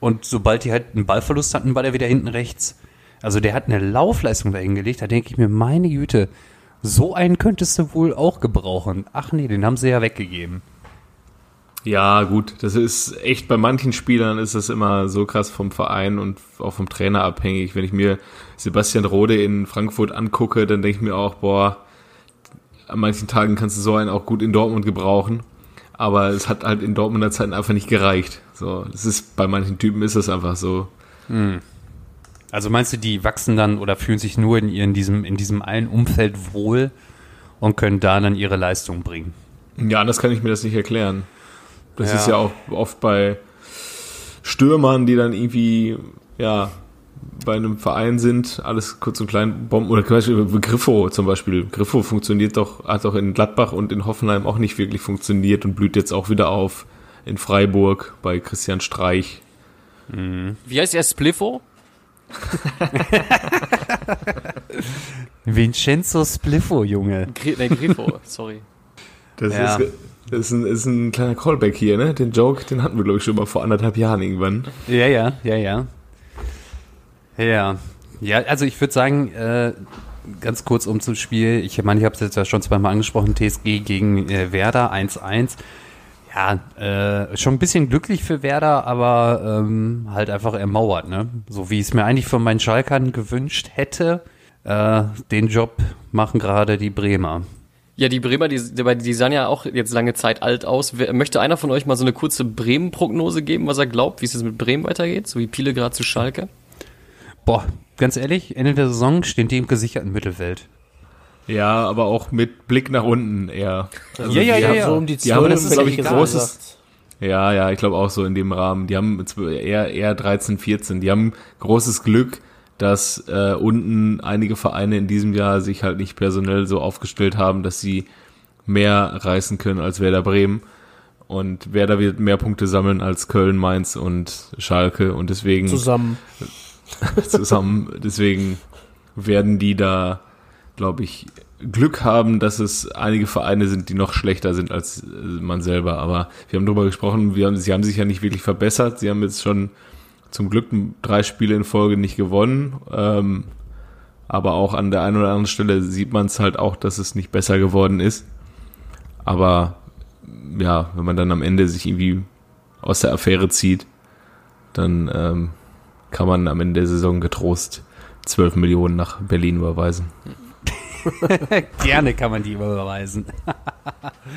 Und sobald die halt einen Ballverlust hatten, war der wieder hinten rechts. Also der hat eine Laufleistung da hingelegt. Da denke ich mir, meine Güte, so einen könntest du wohl auch gebrauchen. Ach nee, den haben sie ja weggegeben.
Ja, gut, das ist echt, bei manchen Spielern ist das immer so krass vom Verein und auch vom Trainer abhängig. Wenn ich mir Sebastian Rode in Frankfurt angucke, dann denke ich mir auch, boah, an manchen Tagen kannst du so einen auch gut in Dortmund gebrauchen. Aber es hat halt in Dortmunder Zeiten einfach nicht gereicht. So, das ist, bei manchen Typen ist das einfach so.
Also meinst du, die wachsen dann oder fühlen sich nur in, ihren, diesem, in diesem einen Umfeld wohl und können da dann ihre Leistung bringen?
Ja, anders kann ich mir das nicht erklären. Das
Ja.
ist ja auch oft bei Stürmern, die dann irgendwie, ja, bei einem Verein sind, alles kurz und klein Bomben oder zum Beispiel Griffo zum Beispiel. Griffo funktioniert doch, hat doch in Gladbach und in Hoffenheim auch nicht wirklich funktioniert und blüht jetzt auch wieder auf in Freiburg bei Christian Streich.
Wie heißt er? Spliffo? (laughs)
Vincenzo Spliffo, Junge.
Gri nee, Grifo, sorry.
Das
Ja.
ist, das ist, ein, ist ein kleiner Callback hier, ne? Den Joke, den hatten wir, glaube ich, schon mal vor anderthalb Jahren irgendwann.
Ja, ja, ja, ja. Ja, ja, also ich würde sagen, äh, ganz kurz um zum Spiel, ich meine, ich habe es jetzt ja schon zweimal angesprochen, TSG gegen äh, Werder 1-1. Ja, äh, schon ein bisschen glücklich für Werder, aber ähm, halt einfach ermauert, ne? So wie ich es mir eigentlich von meinen Schalkern gewünscht hätte. Äh, den Job machen gerade die Bremer.
Ja, die Bremer, die, die, sahen ja auch jetzt lange Zeit alt aus. Möchte einer von euch mal so eine kurze Bremen-Prognose geben, was er glaubt, wie es jetzt mit Bremen weitergeht? So wie Piele gerade zu Schalke?
Boah, ganz ehrlich, Ende der Saison stehen die im gesicherten Mittelfeld.
Ja, aber auch mit Blick nach unten eher.
Also
Ja, ja, ja,
haben
ja.
So um die
Die haben, das
12,
ist, glaube ich, ein großes.
gesagt.
Ja, ja, ich glaube auch so in dem Rahmen. Die haben eher, eher 13, 14. Die haben großes Glück, dass äh, unten einige Vereine in diesem Jahr sich halt nicht personell so aufgestellt haben, dass sie mehr reißen können als Werder Bremen. Und Werder wird mehr Punkte sammeln als Köln, Mainz und Schalke. Und deswegen
Zusammen. (laughs)
zusammen. Deswegen werden die da, glaube ich, Glück haben, dass es einige Vereine sind, die noch schlechter sind als äh, man selber. Aber wir haben darüber gesprochen, wir haben, sie haben sich ja nicht wirklich verbessert. Sie haben jetzt schon zum Glück drei Spiele in Folge nicht gewonnen. Ähm, aber auch an der einen oder anderen Stelle sieht man es halt auch, dass es nicht besser geworden ist. Aber ja, wenn man dann am Ende sich irgendwie aus der Affäre zieht, dann ähm, kann man am Ende der Saison getrost 12 Millionen nach Berlin überweisen. (laughs)
Gerne kann man die überweisen.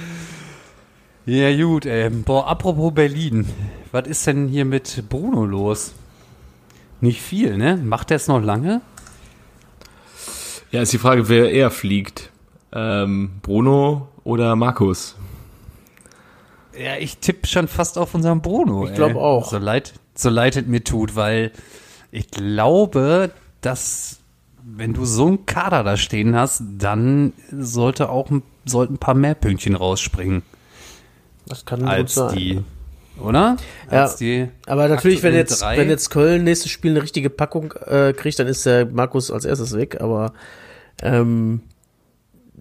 (laughs) ja, gut, ey. Boah, apropos Berlin. Was ist denn hier mit Bruno los? Nicht viel, ne? Macht er es noch lange?
Ja, ist die Frage, wer eher fliegt. Ähm, Bruno oder Markus?
Ja, ich tippe schon fast auf unseren Bruno.
Ich glaub
ey.
auch.
So leid, so leid es mir tut, weil ich glaube, dass wenn du so einen Kader da stehen hast, dann sollte auch ein- sollten ein paar mehr Pünktchen rausspringen
Das kann gut
als
sein.
die, oder?
Ja. Aber natürlich, wenn jetzt,
drei.
wenn jetzt Köln nächstes Spiel eine richtige Packung äh, kriegt, dann ist der Markus als erstes weg. Aber ähm,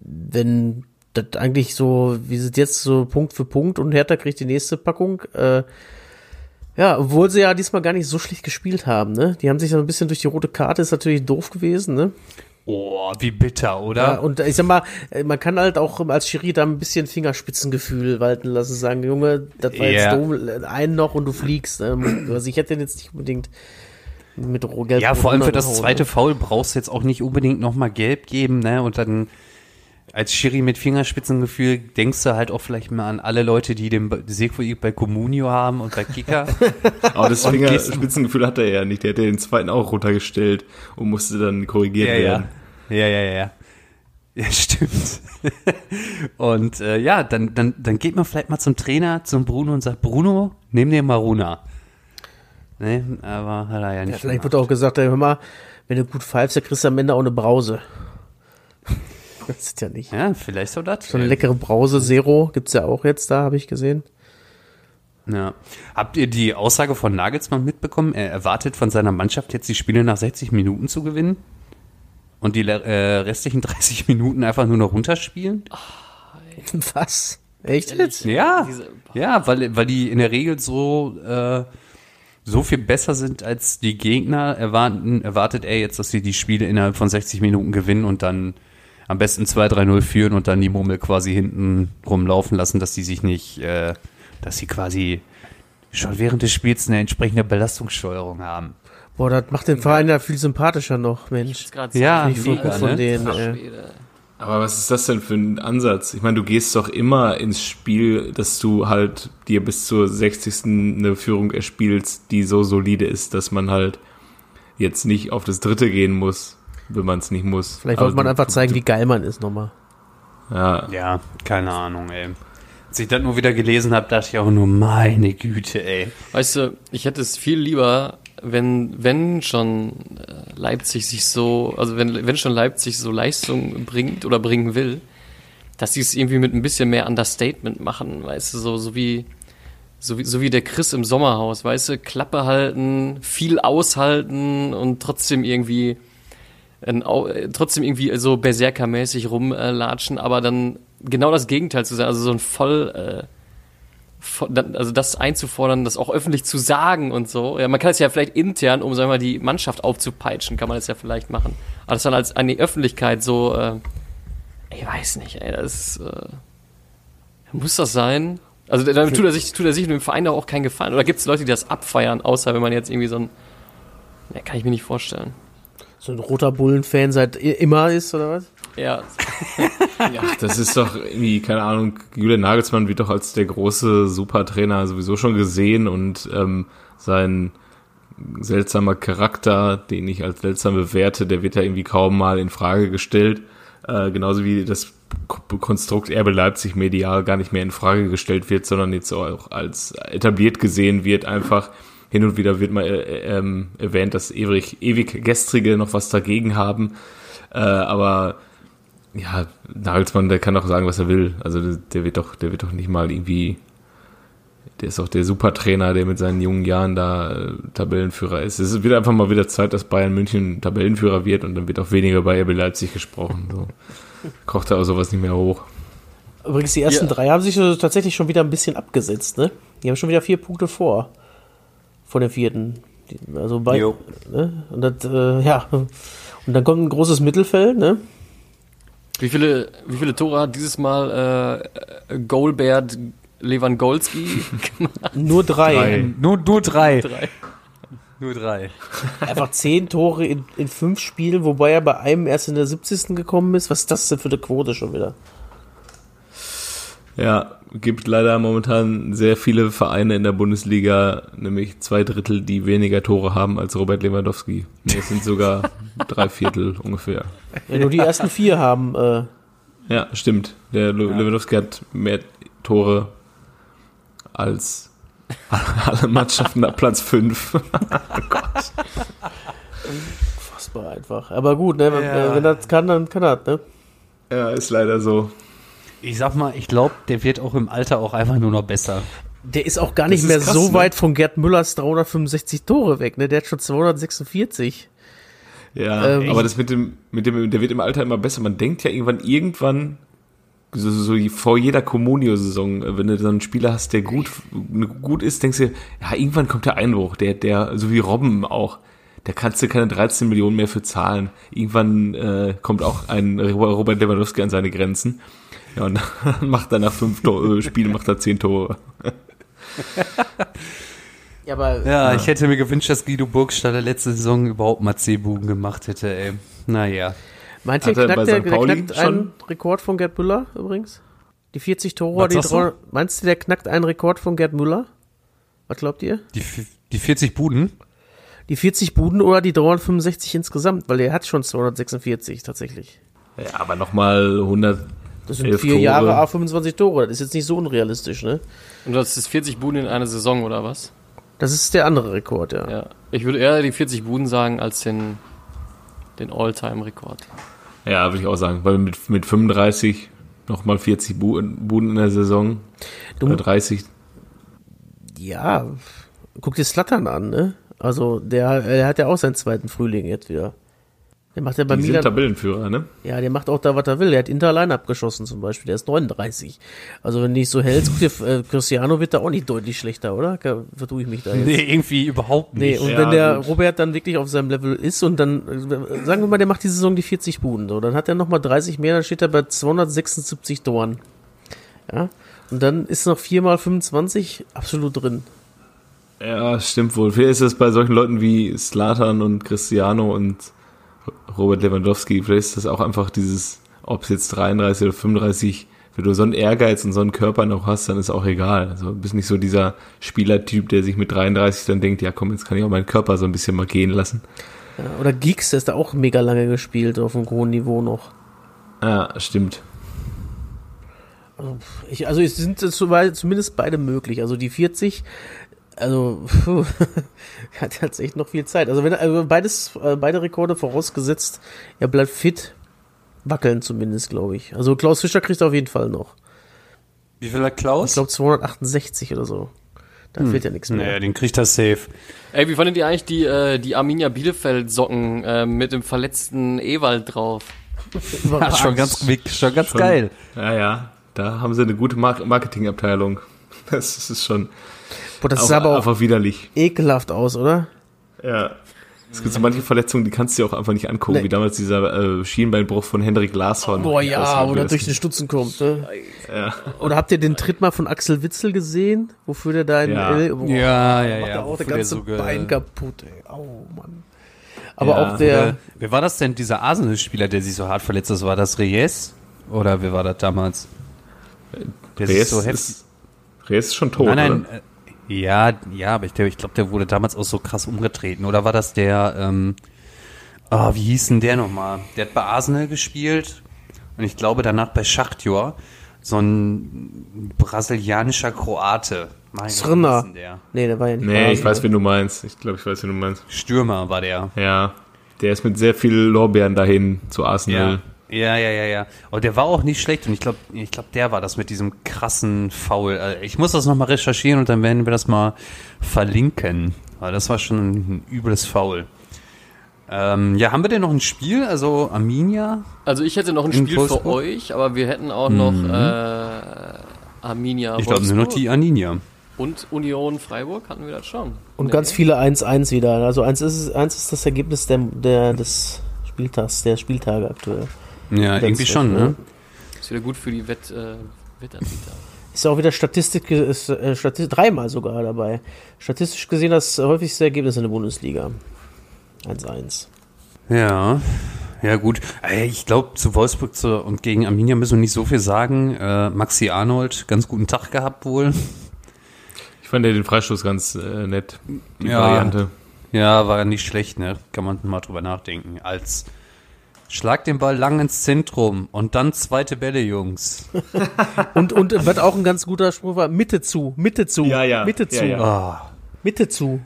wenn das eigentlich so, wie es jetzt so Punkt für Punkt und Hertha kriegt die nächste Packung, äh, ja, obwohl sie ja diesmal gar nicht so schlecht gespielt haben, ne? Die haben sich so ein bisschen durch die rote Karte, ist natürlich doof gewesen, ne?
Oh, wie bitter, oder?
Ja, und ich sag mal, äh, man kann halt auch als Schiri da ein bisschen Fingerspitzengefühl walten lassen, sagen, Junge, das war
Ja.
jetzt dumm, einen noch und du fliegst. Ne? Also ich hätte den jetzt nicht unbedingt mit Gelb
Ja, vor allem für das zweite
ne?
Foul brauchst du jetzt auch nicht unbedingt nochmal gelb geben, ne? Und dann als Schiri mit Fingerspitzengefühl denkst du halt auch vielleicht mal an alle Leute, die den Sequoia bei Comunio haben und bei Kicker. (laughs)
Aber das Fingerspitzengefühl hat er ja nicht. Der hätte den zweiten auch runtergestellt und musste dann korrigiert
ja, ja.
werden.
Ja, ja, ja. Ja, stimmt. (laughs) und äh, ja, dann, dann, dann geht man vielleicht mal zum Trainer, zum Bruno und sagt, Bruno, nimm dir mal Runa. Ne, aber hat er ja
Ja,
nicht.
vielleicht
gemacht.
wird auch gesagt, hör mal, wenn du gut pfeifst, dann kriegst du am Ende auch eine Brause. (laughs) das ist ja nicht.
ja, vielleicht so das.
So eine leckere Brause, Zero, gibt's ja auch jetzt da, habe ich gesehen.
Ja. Habt ihr die Aussage von Nagelsmann mitbekommen? Er erwartet von seiner Mannschaft jetzt die Spiele nach 60 Minuten zu gewinnen und die äh, restlichen 30 (laughs) Minuten einfach nur noch runterspielen? (laughs)
Was? Echt jetzt?
Ja, ja, weil, weil die in der Regel so, äh, so viel besser sind als die Gegner. Erwarten, erwartet er jetzt, dass sie die Spiele innerhalb von 60 Minuten gewinnen und dann am besten 2-3-0 führen und dann die Mummel quasi hinten rumlaufen lassen, dass die sich nicht, äh, dass sie quasi schon während des Spiels eine entsprechende Belastungssteuerung haben.
Boah, das macht den Verein ja viel sympathischer noch, Mensch.
Ja,
voll
mega,
von
ne?
denen.
Schwede.
Aber was ist das denn für ein Ansatz? Ich meine, du gehst doch immer ins Spiel, dass du halt dir bis zur 60. eine Führung erspielst, die so solide ist, dass man halt jetzt nicht auf das dritte gehen muss, wenn man es nicht muss.
Vielleicht wollte man
du-
einfach zeigen,
du,
wie geil man ist nochmal.
Ja,
Ja, keine Ahnung, ey. Als ich das nur wieder gelesen habe, dachte ich auch nur, meine Güte, ey.
Weißt du, ich hätte es viel lieber, wenn, wenn schon äh, Leipzig sich so, also wenn, wenn schon Leipzig so Leistung bringt oder bringen will, dass sie es irgendwie mit ein bisschen mehr Understatement machen, weißt du, so, so wie, so wie, so wie der Chris im Sommerhaus, weißt du, Klappe halten, viel aushalten und trotzdem irgendwie, trotzdem irgendwie so Berserker-mäßig rumlatschen, aber dann genau das Gegenteil zu sein, also so ein voll, äh, dann- also das einzufordern, das auch öffentlich zu sagen und so. Ja, man kann es ja vielleicht intern, um sagen wir mal die Mannschaft aufzupeitschen, kann man das ja vielleicht machen. Aber das dann als an die Öffentlichkeit so, äh, ich weiß nicht, ey, das äh, muss das sein? Also damit tut er sich, tut er sich und dem Verein auch keinen Gefallen. Oder gibt es Leute, die das abfeiern, außer wenn man jetzt irgendwie so ein. Ne, kann ich mir nicht vorstellen.
So ein roter Bullen-Fan seit immer ist, oder was? (laughs)
Ja.
Ach, das ist doch irgendwie, keine Ahnung, Julian Nagelsmann wird doch als der große Supertrainer sowieso schon gesehen und ähm, sein seltsamer Charakter, den ich als seltsam bewerte, der wird ja irgendwie kaum mal in Frage gestellt. Äh, genauso wie das Konstrukt Erbe Leipzig medial gar nicht mehr in Frage gestellt wird, sondern jetzt auch als etabliert gesehen wird, einfach hin und wieder wird mal äh, ähm, erwähnt, dass ewig, ewig Gestrige noch was dagegen haben. Äh, aber ja, Nagelsmann, der kann doch sagen, was er will. Also der, der wird doch, der wird doch nicht mal irgendwie, der ist doch der Supertrainer, der mit seinen jungen Jahren da äh, Tabellenführer ist. Es wird einfach mal wieder Zeit, dass Bayern München Tabellenführer wird und dann wird auch weniger bei RB Leipzig gesprochen. So. (laughs) Kocht er auch sowas nicht mehr hoch.
Übrigens, die ersten
Ja.
drei haben sich so tatsächlich schon wieder ein bisschen abgesetzt, ne? Die haben schon wieder vier Punkte vor. Von der vierten. Also bei,
Jo.
ne? Und das, äh, ja. Und dann kommt ein großes Mittelfeld, ne?
Wie viele, wie viele Tore hat dieses Mal äh, Goldbert Lewandowski (laughs) gemacht?
Nur drei.
Drei.
Nur, nur drei.
Drei.
Nur drei.
Einfach zehn Tore in, in fünf Spielen, wobei er bei einem erst in der 70. gekommen ist. Was ist das denn für eine Quote schon wieder?
Ja, gibt leider momentan sehr viele Vereine in der Bundesliga, nämlich zwei Drittel, die weniger Tore haben als Robert Lewandowski. Nee, es sind sogar (laughs) drei Viertel ungefähr.
Ja, nur die ersten vier haben. Äh,
Ja, stimmt. Der Le Lewandowski hat mehr Tore als (laughs) alle Mannschaften ab Platz 5. (laughs)
fassbar einfach. Aber gut, ne? Wenn,
Ja.
äh, wenn das kann, dann kann das, ne?
Ja, ist leider so.
Ich sag mal, ich glaube, der wird auch im Alter auch einfach nur noch besser.
Der ist auch gar nicht mehr
krass,
so
ne?
weit von Gerd Müllers 365 Tore weg, ne? Der hat schon 246.
Ja,
Ähm,
aber das mit dem, mit dem, der wird im Alter immer besser. Man denkt ja irgendwann, irgendwann, so, so vor jeder Comunio-Saison, äh, wenn du so einen Spieler hast, der gut, gut ist, denkst du, ja, irgendwann kommt der Einbruch, der, der, so wie Robben auch, da kannst du keine 13 Millionen mehr für zahlen. Irgendwann äh, kommt auch ein Robert Lewandowski an seine Grenzen. Ja, und dann (laughs) macht er nach fünf Tor äh, Spielen, macht er zehn Tore.
Ja, aber
Ja, ich hätte mir gewünscht, dass Guido Burgstaller letzte Saison überhaupt mal C-Buben gemacht hätte, ey. Naja.
meint ihr,
er
knackt der, der knackt
schon?
einen Rekord von Gerd Müller übrigens? Die 40 Tore,
Was
die drei- meinst du, der knackt einen Rekord von Gerd Müller? Was glaubt ihr?
Die, die 40 Buden?
Die 40 Buden oder die 365 insgesamt? Weil er hat schon 246 tatsächlich.
Ja, aber nochmal 100,
Das sind vier
Tore.
Jahre, A 25 Tore. Das ist jetzt nicht so unrealistisch, ne?
Und das ist 40 Buden in einer Saison, oder was?
Das ist der andere Rekord, ja.
Ja. Ich würde eher die 40 Buden sagen, als den, den All-Time-Rekord.
Ja, würde ich auch sagen, weil mit, mit 35 nochmal 40 Bu- Buden in der Saison,
Du-
oder 30,
Ja, guck dir Slattern an, ne? Also, der, der hat ja auch seinen zweiten Frühling jetzt wieder. Der macht ja bei
die sind
Milan.
Tabellenführer, ne?
Ja, der macht auch da, was er will. Der hat Inter allein abgeschossen zum Beispiel. Der ist 39. Also, wenn du nicht so hältst, äh, Cristiano wird da auch nicht deutlich schlechter, oder? Vertue ich mich da jetzt?
Nee, irgendwie überhaupt
Nee,
nicht.
und
Ja,
wenn der
gut.
Robert dann wirklich auf seinem Level ist und dann, äh, sagen wir mal, der macht die Saison die 40 Buden, so, dann hat er nochmal 30 mehr, dann steht er bei 276 Toren. Ja, und dann ist noch 4 mal 25 absolut drin.
Ja, stimmt wohl. Vielleicht ist es bei solchen Leuten wie Slatan und Cristiano und Robert Lewandowski, vielleicht ist das auch einfach dieses, ob es jetzt 33 oder 35, wenn du so einen Ehrgeiz und so einen Körper noch hast, dann ist auch egal. Also du bist nicht so dieser Spielertyp, der sich mit 33 dann denkt, ja komm, jetzt kann ich auch meinen Körper so ein bisschen mal gehen lassen.
Ja, oder Geeks, der ist da auch mega lange gespielt, auf einem hohen Niveau noch.
Ja, stimmt.
Ich, also es sind zumindest beide möglich. Also die 40, also puh, (laughs) hat jetzt echt noch viel Zeit. Also wenn also beides, äh, beide Rekorde vorausgesetzt, er bleibt fit, wackeln zumindest, glaube ich. Also Klaus Fischer kriegt auf jeden Fall noch.
Wie viel hat
Ich
Klaus?
glaube 268 oder so. Da fehlt ja nichts mehr.
Naja, den kriegt er safe.
Ey, wie fandet ihr eigentlich die, äh, die Arminia Bielefeld-Socken äh, mit dem verletzten Ewald drauf? (laughs)
Ja, schon ganz, schon ganz geil.
Ja, ja, da haben sie eine gute Mar Marketingabteilung. (laughs) Das ist schon
Boah, das
auch,
sah aber auch
einfach widerlich.
ekelhaft aus, oder?
Ja. Es gibt so manche Verletzungen, die kannst du dir auch einfach nicht angucken,
Nee.
wie damals dieser äh, Schienbeinbruch von Hendrik Larsson.
Boah, ja, oder
wer
durch den Stutzen kommt. Ne?
Ja.
Oder habt ihr den Tritt mal von Axel Witzel gesehen? Wofür der da in
Ja.
L boah,
Ja, ja,
macht
ja,
er auch der
der
ganze
so
Bein kaputt, ey. Au, Mann. Aber
Ja,
auch der,
Äh, wer war das denn, dieser Arsenal-Spieler, der sich so hart verletzt ist? War das Reyes? Oder wer war das damals? Der
Reyes
so heftig...
ist, Reyes ist schon tot,
Nein, nein,
oder?
Ja, ja, aber ich, ich glaube, der wurde damals auch so krass umgetreten. Oder war das der, ähm, ah, wie hieß denn der nochmal? Der hat bei Arsenal gespielt und ich glaube danach bei Schachtjor. So ein brasilianischer Kroate. Mein der?
Nee, der war ja nicht
Nee, ich weiß, wen du meinst. Ich glaube, ich weiß, wen du meinst.
Stürmer war der.
Ja. Der ist mit sehr viel Lorbeeren dahin zu Arsenal.
Ja, ja, ja, ja. Und der war auch nicht schlecht und ich glaube, ich glaube, der war das mit diesem krassen Foul. Äh, Ich muss das nochmal recherchieren und dann werden wir das mal verlinken. Weil das war schon ein übles Foul. Ähm, ja, haben wir denn noch ein Spiel? Also Arminia?
Also ich hätte noch ein
In
Spiel für
Wolfsburg?
euch, aber wir hätten auch noch äh, Arminia
Ich glaube nur noch die Arminia.
und Union Freiburg hatten wir das schon.
Und
Nee.
ganz viele 1-1 wieder. Also 1 ist, 1 ist das Ergebnis der, der, des Spieltags, der Spieltage aktuell.
Ja, irgendwie schon, ne?
Ist wieder gut für die Wett, äh, Wettanbieter.
Ist ja auch wieder Statistik, ist, äh, Statistik dreimal sogar dabei. Statistisch gesehen das häufigste Ergebnis in der Bundesliga. 1-1.
Ja. Ja, gut. Ey, Ich glaube, zu Wolfsburg zu, und gegen Arminia müssen wir nicht so viel sagen. Äh, Maxi Arnold, ganz guten Tag gehabt wohl.
Ich fand ja den Freistoß ganz äh, nett, die
Ja.
Variante.
Ja, war nicht schlecht, ne? Kann man mal drüber nachdenken. Als Schlag den Ball lang ins Zentrum und dann zweite Bälle, Jungs. (laughs)
Und, und was auch ein ganz guter Spruch war, Mitte zu, Mitte zu,
Ja, ja.
Mitte
Ja,
zu,
ja.
Ah.
Mitte zu,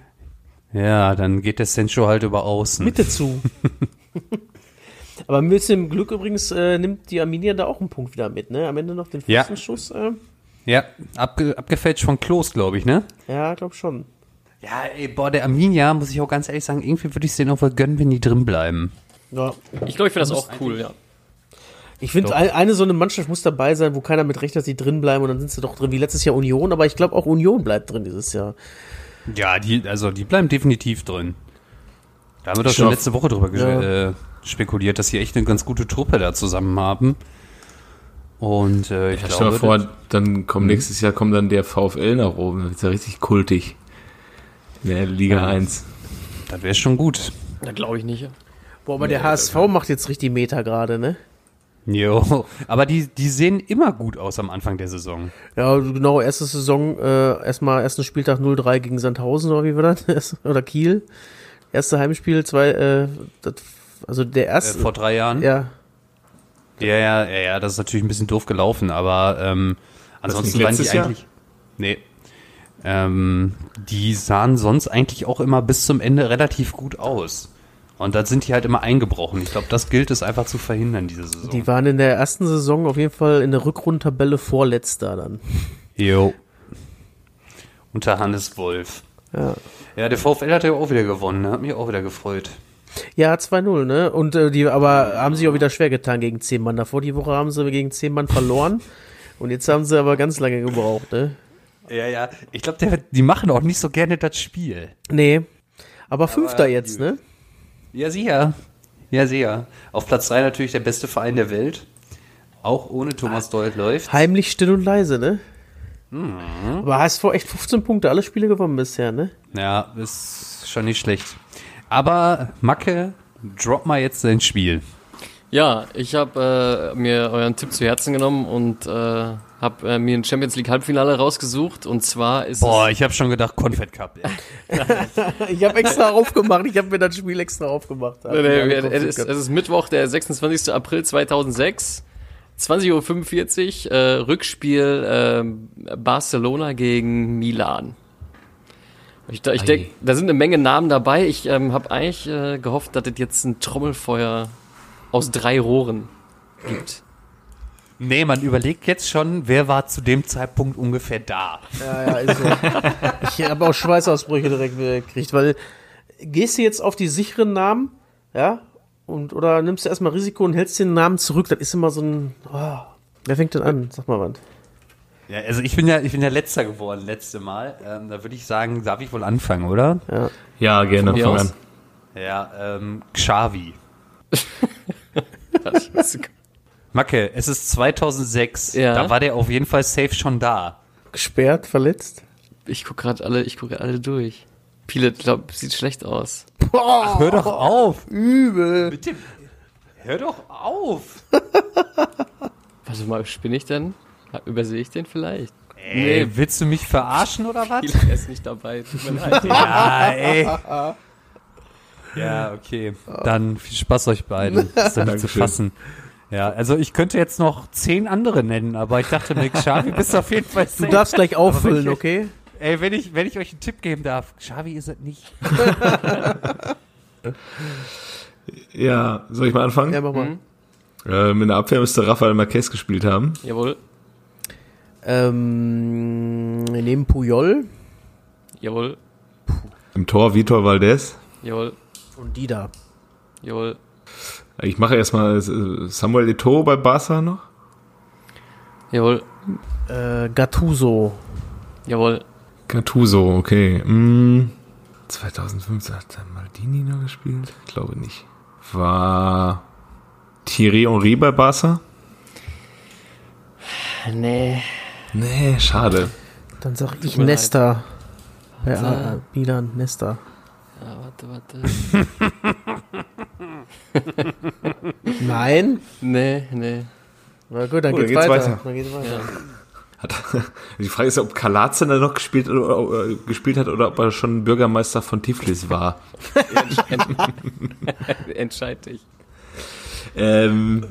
Ja, dann geht der Sencho halt über außen.
Mitte zu. (laughs) Aber mit dem Glück übrigens äh, nimmt die Arminia da auch einen Punkt wieder mit, ne? Am Ende noch den
Ja.
Pfostenschuss. Äh,
Ja, abge abgefälscht von Klos, glaube ich, ne?
ja, glaub schon.
Ja, ey, boah, der Arminia, muss ich auch ganz ehrlich sagen, irgendwie würde ich es denen auch wohl gönnen, wenn die drin bleiben.
Ja.
Ich glaube, ich finde das auch cool, ja.
Ich finde, ein, eine so eine Mannschaft muss dabei sein, wo keiner mit rechnet, dass sie drin bleiben und dann sind sie doch drin, wie letztes Jahr Union, aber ich glaube auch Union bleibt drin dieses Jahr.
Ja, die, also die bleiben definitiv drin. Da haben wir doch schon letzte Woche drüber
Ja.
äh, spekuliert, dass sie echt eine ganz gute Truppe da zusammen haben. Und äh, ich
Ja, stell
glaube,
dir vor, dann kommt
Mhm.
nächstes Jahr kommt dann der VfL nach oben. Das ist ja richtig kultig. In der Liga
Ja.
1.
das wäre schon gut.
Da glaube ich nicht.
Boah, aber der HSV macht jetzt richtig Meter gerade, ne?
Jo, (laughs) aber die, die sehen immer gut aus am Anfang der Saison.
Ja, erste erste Saison, äh, erstmal ersten Spieltag 0-3 gegen Sandhausen oder wie war (laughs) das? oder Kiel. Erste Heimspiel, zwei, äh, das, also der
Äh,
erste.
vor drei Jahren.
ja,
Ja, ja, ja, ja, das ist natürlich ein bisschen doof gelaufen, aber ähm, ansonsten waren die
Jahr?
eigentlich. Nee. Ähm, die sahen sonst eigentlich auch immer bis zum Ende relativ gut aus. Und dann sind die halt immer eingebrochen. Ich glaube, das gilt es einfach zu verhindern, diese Saison.
die waren in der ersten Saison auf jeden Fall in der Rückrundentabelle vorletzter dann.
Jo. Unter Hannes Wolf.
Ja.
Ja, der VfL hat ja auch wieder gewonnen, ne? hat mich auch wieder gefreut.
Ja, 2-0, ne? Und äh, die, aber haben sich auch wieder schwer getan gegen 10 Mann. Davor die Woche haben sie gegen 10 Mann verloren. (laughs) Und jetzt haben sie aber ganz lange gebraucht, ne?
Ja, ja. Ich glaube, die machen auch nicht so gerne das Spiel.
Nee. Aber Fünfter jetzt, ne?
Ja, sicher. Ja, sicher. Auf Platz 3 natürlich der beste Verein der Welt. Auch ohne Thomas Dold läuft.
Heimlich still und leise, ne? Aber HSV echt 15 Punkte, alle Spiele gewonnen bisher, ne?
Ja, ist schon nicht schlecht. Aber Macke, drop mal jetzt sein Spiel.
Ja, ich habe äh, mir euren Tipp zu Herzen genommen und äh, habe äh, mir ein Champions League Halbfinale rausgesucht. Und zwar ist
Boah, ich habe schon gedacht, Confed Cup. ey. (laughs)
Ich habe extra aufgemacht, ich habe mir das Spiel extra aufgemacht.
es, nee, nee, es, ist, es ist Mittwoch, der 26. April 2006. 20.45 Uhr, äh, Rückspiel äh, Barcelona gegen Milan. Ich, da- ich denke, da sind eine Menge Namen dabei. Ich ähm, habe eigentlich äh, gehofft, dass es jetzt ein Trommelfeuer aus drei Rohren gibt.
Nee, man überlegt jetzt schon, wer war zu dem Zeitpunkt ungefähr da.
Ja, ja, ist so. Ich habe auch Schweißausbrüche direkt gekriegt, weil gehst du jetzt auf die sicheren Namen, ja, und oder nimmst du erstmal Risiko und hältst den Namen zurück, das ist immer so ein. Oh, wer fängt denn an? Sag mal, Wand.
Ja, also ich bin ja, ich bin ja letzter geworden letzte Mal. Ähm, da würde ich sagen, darf ich wohl anfangen, oder?
Ja, gerne.
Von mir
fang
aus?
an.
Ja, ähm, Xavi. (laughs)
Das ist-
Macke, es ist 2006.
Ja.
Da war der auf jeden Fall safe schon da.
Gesperrt, verletzt.
ich guck gerade alle, ich gucke alle durch. Viele, glaub, sieht schlecht aus.
Hör doch auf.
Übel.
Mit dem, hör doch auf. (laughs)
Warte mal, spinne ich denn? Übersehe ich den vielleicht?
Ey, willst du mich verarschen oder was?
Viele ist nicht dabei. Tut mir leid. (laughs)
Ja, ey. Ja, okay. Dann viel Spaß euch beiden. Das ist doch nicht zu fassen. Ja, also ich könnte jetzt noch zehn andere nennen, aber ich dachte mir, Xavi bist auf jeden Fall
Du darfst gleich auffüllen,
wenn ich-
okay?
Ey, wenn ich, wenn ich euch einen Tipp geben darf, Xavi ist es nicht. (laughs)
Ja, soll ich mal anfangen?
Ja, mach mal.
Ähm, in der Abwehr müsste Rafael Marquez gespielt haben.
Jawohl,
Ähm, neben Puyol
jawohl,
Im Tor Vitor Valdez.
jawohl,
und Dida.
jawohl,
Ich mache erstmal äh, Samuel Eto'o bei Barca noch.
jawohl,
Äh, Gattuso.
jawohl,
Gattuso, okay. Mm, 2015 hat der Maldini noch gespielt? Ich glaube nicht. War Thierry Henry bei Barca?
nee,
Nee, schade.
Dann sag ich
mir
Nesta. Äh, Milan, Nesta.
ja, warte, warte. (laughs) (laughs)
Nein?
Nee, nee,
Na gut, dann
Oh, dann
geht's,
geht's
weiter.
weiter.
Dann geht's weiter.
Hat, (laughs) die Frage ist, ob Kalazin da noch gespielt, oder, äh, gespielt hat oder ob er schon Bürgermeister von Tiflis war. (laughs)
entscheid dich.
Ähm,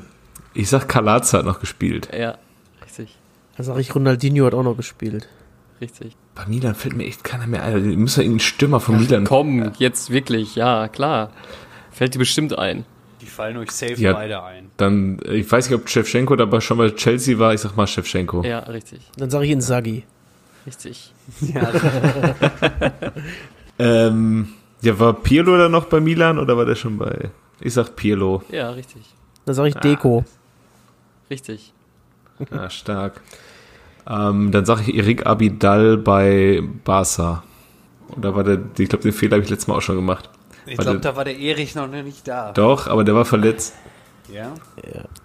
ich sag, Kalaz hat noch gespielt.
Ja, richtig,
Dann sag ich, Ronaldinho hat auch noch gespielt.
richtig.
Bei Milan fällt mir echt keiner mehr ein. Muss ja irgendein Stürmer von Milan.
Komm, jetzt wirklich, ja, klar. Fällt dir bestimmt ein.
Die fallen euch safe
Ja.
beide ein.
Dann, ich weiß nicht, ob Shevchenko dabei schon bei Chelsea war. Ich sag mal Shevchenko.
Ja, richtig,
Dann sag ich Inzaghi.
richtig. (laughs) (laughs)
Ähm, ja, war Pirlo da noch bei Milan oder war der schon bei? Ich sag Pirlo.
Ja, richtig,
Dann sag ich Deko.
richtig.
Ah, stark. Ähm, dann sag ich Erik Abidal bei Barca. Oder war der, ich glaube, den Fehler habe ich letztes Mal auch schon gemacht.
Ich glaube, da war der Erich noch nicht da.
Doch, aber der war verletzt.
Ja?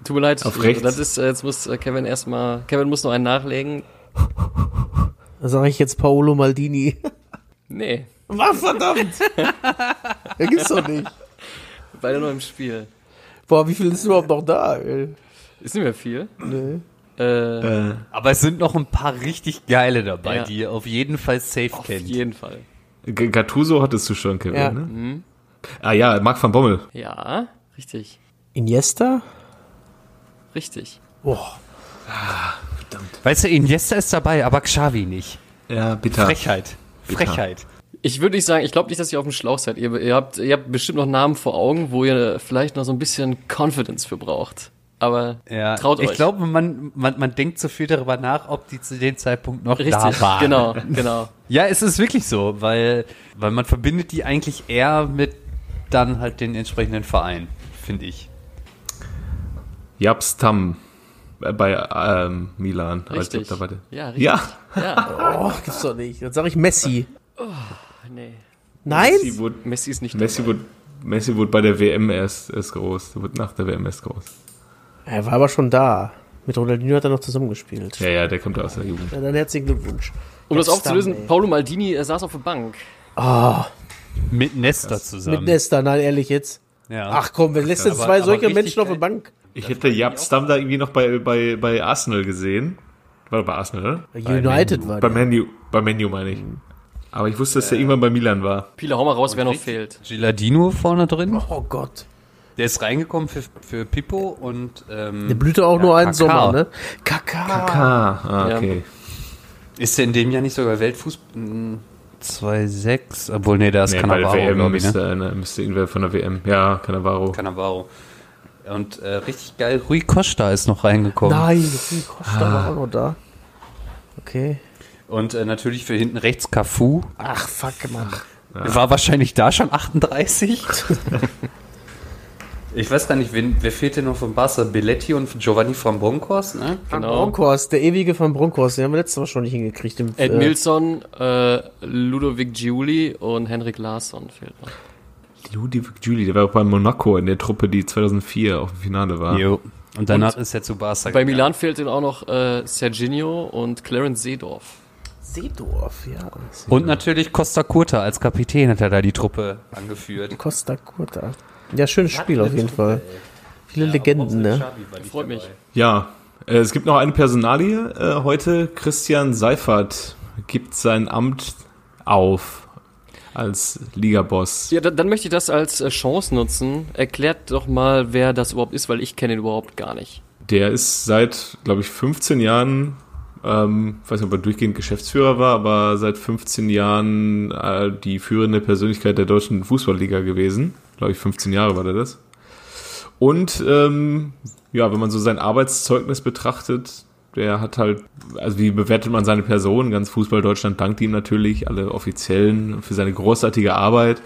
Tut mir leid,
Auf rechts.
das ist, äh, jetzt muss äh, Kevin erstmal, Kevin muss noch einen nachlegen.
Dann (laughs) sag ich jetzt Paolo Maldini. (laughs)
Nee,
Was, verdammt! (laughs) Der gibt's doch nicht.
beide nur im Spiel.
Boah, wie viel ist überhaupt noch da, ey?
Ist nicht mehr viel.
Nee.
Äh,
Äh,
Aber es sind noch ein paar richtig geile dabei,
Ja.
die ihr auf jeden Fall safe
auf
kennt.
jeden Fall.
G- Gattuso hattest du schon, Kevin,
Ja.
ne? Ah ja, Marc van Bommel.
Ja, richtig,
Iniesta?
richtig.
Boah.
Weißt du, Iniesta ist dabei, aber Xavi nicht.
Ja, bitter.
Frechheit. Frechheit.
Ich würde nicht sagen, ich glaube nicht, dass ihr auf dem Schlauch seid. Ihr, ihr, habt, ihr habt bestimmt noch Namen vor Augen, wo ihr vielleicht noch so ein bisschen Confidence für braucht. Aber
Ja,
traut
ich
euch.
glaube, man, man, man denkt zu viel darüber nach, ob die zu dem Zeitpunkt noch
Richtig,
da waren.
genau, genau. (laughs)
Ja, es ist wirklich so, weil, weil man verbindet die eigentlich eher mit dann halt den entsprechenden Verein, finde ich.
Japs Tam äh, bei ähm, Milan.
Richtig.
glaub, da war der-
Ja, richtig.
Ja,
Ja.
Oh, gibt's doch nicht. Dann sag ich Messi.
Nee.
Nein?
Messi wurde,
Messi ist nicht
Messi,
dabei.
wurde, Messi wurde bei der WM erst, erst groß. Der wurde nach der WM erst groß.
Er war aber schon da. Mit Ronaldinho hat er noch zusammengespielt.
Ja, ja, der kommt aus der Jugend.
Ja, dann herzlichen Glückwunsch.
Um das aufzulösen. Paulo Maldini äh, saß auf der Bank.
Ah,
Mit Nesta zusammen.
mit Nesta, nein, ehrlich jetzt.
ja.
Ach komm, wer lässt denn zwei
aber
solche Menschen auf der. Bank?
Ich hätte Japs Tam da irgendwie noch bei, bei, bei Arsenal gesehen. War bei Arsenal, oder?
United war
Bei. Menu, bei Menu meine ich. Aber ich wusste, dass der irgendwann bei Milan war.
Pila, hau mal raus, wer noch fehlt.
Gilardino vorne drin.
Oh Gott.
Der ist reingekommen für, für Pippo und ähm,
Der blühte auch nur einen
Kaká.
Sommer, ne? Kaka.
Ah, ah
Ja.
okay.
ist der in dem Jahr nicht sogar Weltfußball 2-6? Obwohl, nee, da ist
Nee, bei der
Cannavaro,
WM
glaube ich, ne?
müsste, ne? müsste irgendwer von der WM. Ja, Cannavaro.
Cannavaro. Und äh, richtig geil, Rui Costa ist noch reingekommen.
Nein, Rui Costa war auch noch da. Okay.
Und äh, natürlich für hinten rechts Cafu.
Ach, fuck, Mann.
War wahrscheinlich da schon 38. (laughs) ich weiß gar nicht, wen, wer fehlt denn noch von Barca? Belletti und Giovanni von Bronckhorst, ne?
Van
Genau.
Bronckhorst, der ewige von Bronckhorst, den haben wir letztes Mal schon nicht hingekriegt. Im,
Ed
äh,
Milson, äh, Ludovic Giuli und Henrik Larsson fehlt noch.
Ludovic Julie, der war auch bei Monaco in der Truppe, die 2004 auf dem Finale war.
Jo. Und danach ist er zu Barca
Bei
gegangen.
Milan fehlt ihm auch noch äh, Serginho und Clarence Seedorf.
Seedorf, ja.
Und natürlich Costa Curta als Kapitän hat er da die Truppe angeführt.
Costa Curta. Ja, schönes Spiel auf jeden Fall. Viele Legenden, ne?
Freut mich.
Ja, äh, es gibt noch eine Personalie äh, heute. Christian Seifert gibt sein Amt auf als Ligaboss.
Ja, dann, dann möchte ich das als äh, Chance nutzen. Erklärt doch mal, wer das überhaupt ist, weil ich kenne ihn überhaupt gar nicht.
Der ist seit, glaube ich, 15 Jahren, ähm, ich weiß nicht, ob er durchgehend Geschäftsführer war, aber seit 15 Jahren äh, die führende Persönlichkeit der deutschen Fußballliga gewesen. Glaube ich, 15 Jahre war der das. Und ähm, ja, wenn man so sein Arbeitszeugnis betrachtet, der hat halt, also wie bewertet man seine Person? Ganz Fußball Deutschland dankt ihm natürlich, alle Offiziellen, für seine großartige Arbeit.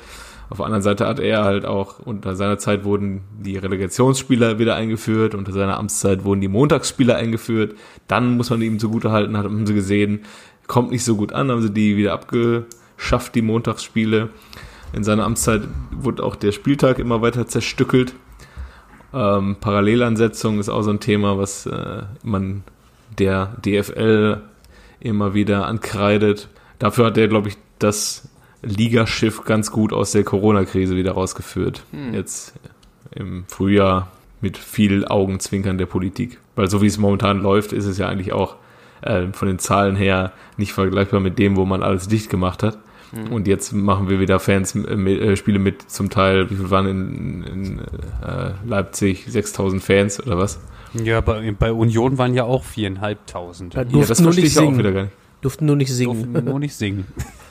Auf der anderen Seite hat er halt auch, unter seiner Zeit wurden die Relegationsspieler wieder eingeführt, unter seiner Amtszeit wurden die Montagsspieler eingeführt. Dann muss man ihm zugutehalten, haben sie gesehen, kommt nicht so gut an, haben sie die wieder abgeschafft, die Montagsspiele. In seiner Amtszeit wurde auch der Spieltag immer weiter zerstückelt. Ähm, Parallelansetzung ist auch so ein Thema, was äh, man der DFL immer wieder ankreidet. Dafür hat er, glaube ich, das Ligaschiff ganz gut aus der Corona-Krise wieder rausgeführt. Jetzt im Frühjahr mit viel Augenzwinkern der Politik. Weil so wie es momentan läuft, ist es ja eigentlich auch äh, von den Zahlen her nicht vergleichbar mit dem, wo man alles dicht gemacht hat. Und jetzt machen wir wieder Fans äh, mit, äh, Spiele mit zum Teil, wie viel waren in, in äh, Leipzig? 6000 Fans oder was?
Ja, bei, bei Union waren ja auch viereinhalbtausend.
Ja,
das verstehe ich auch
singen.
wieder gar nicht.
Durften nur nicht singen.
Durften nur nicht singen. (laughs)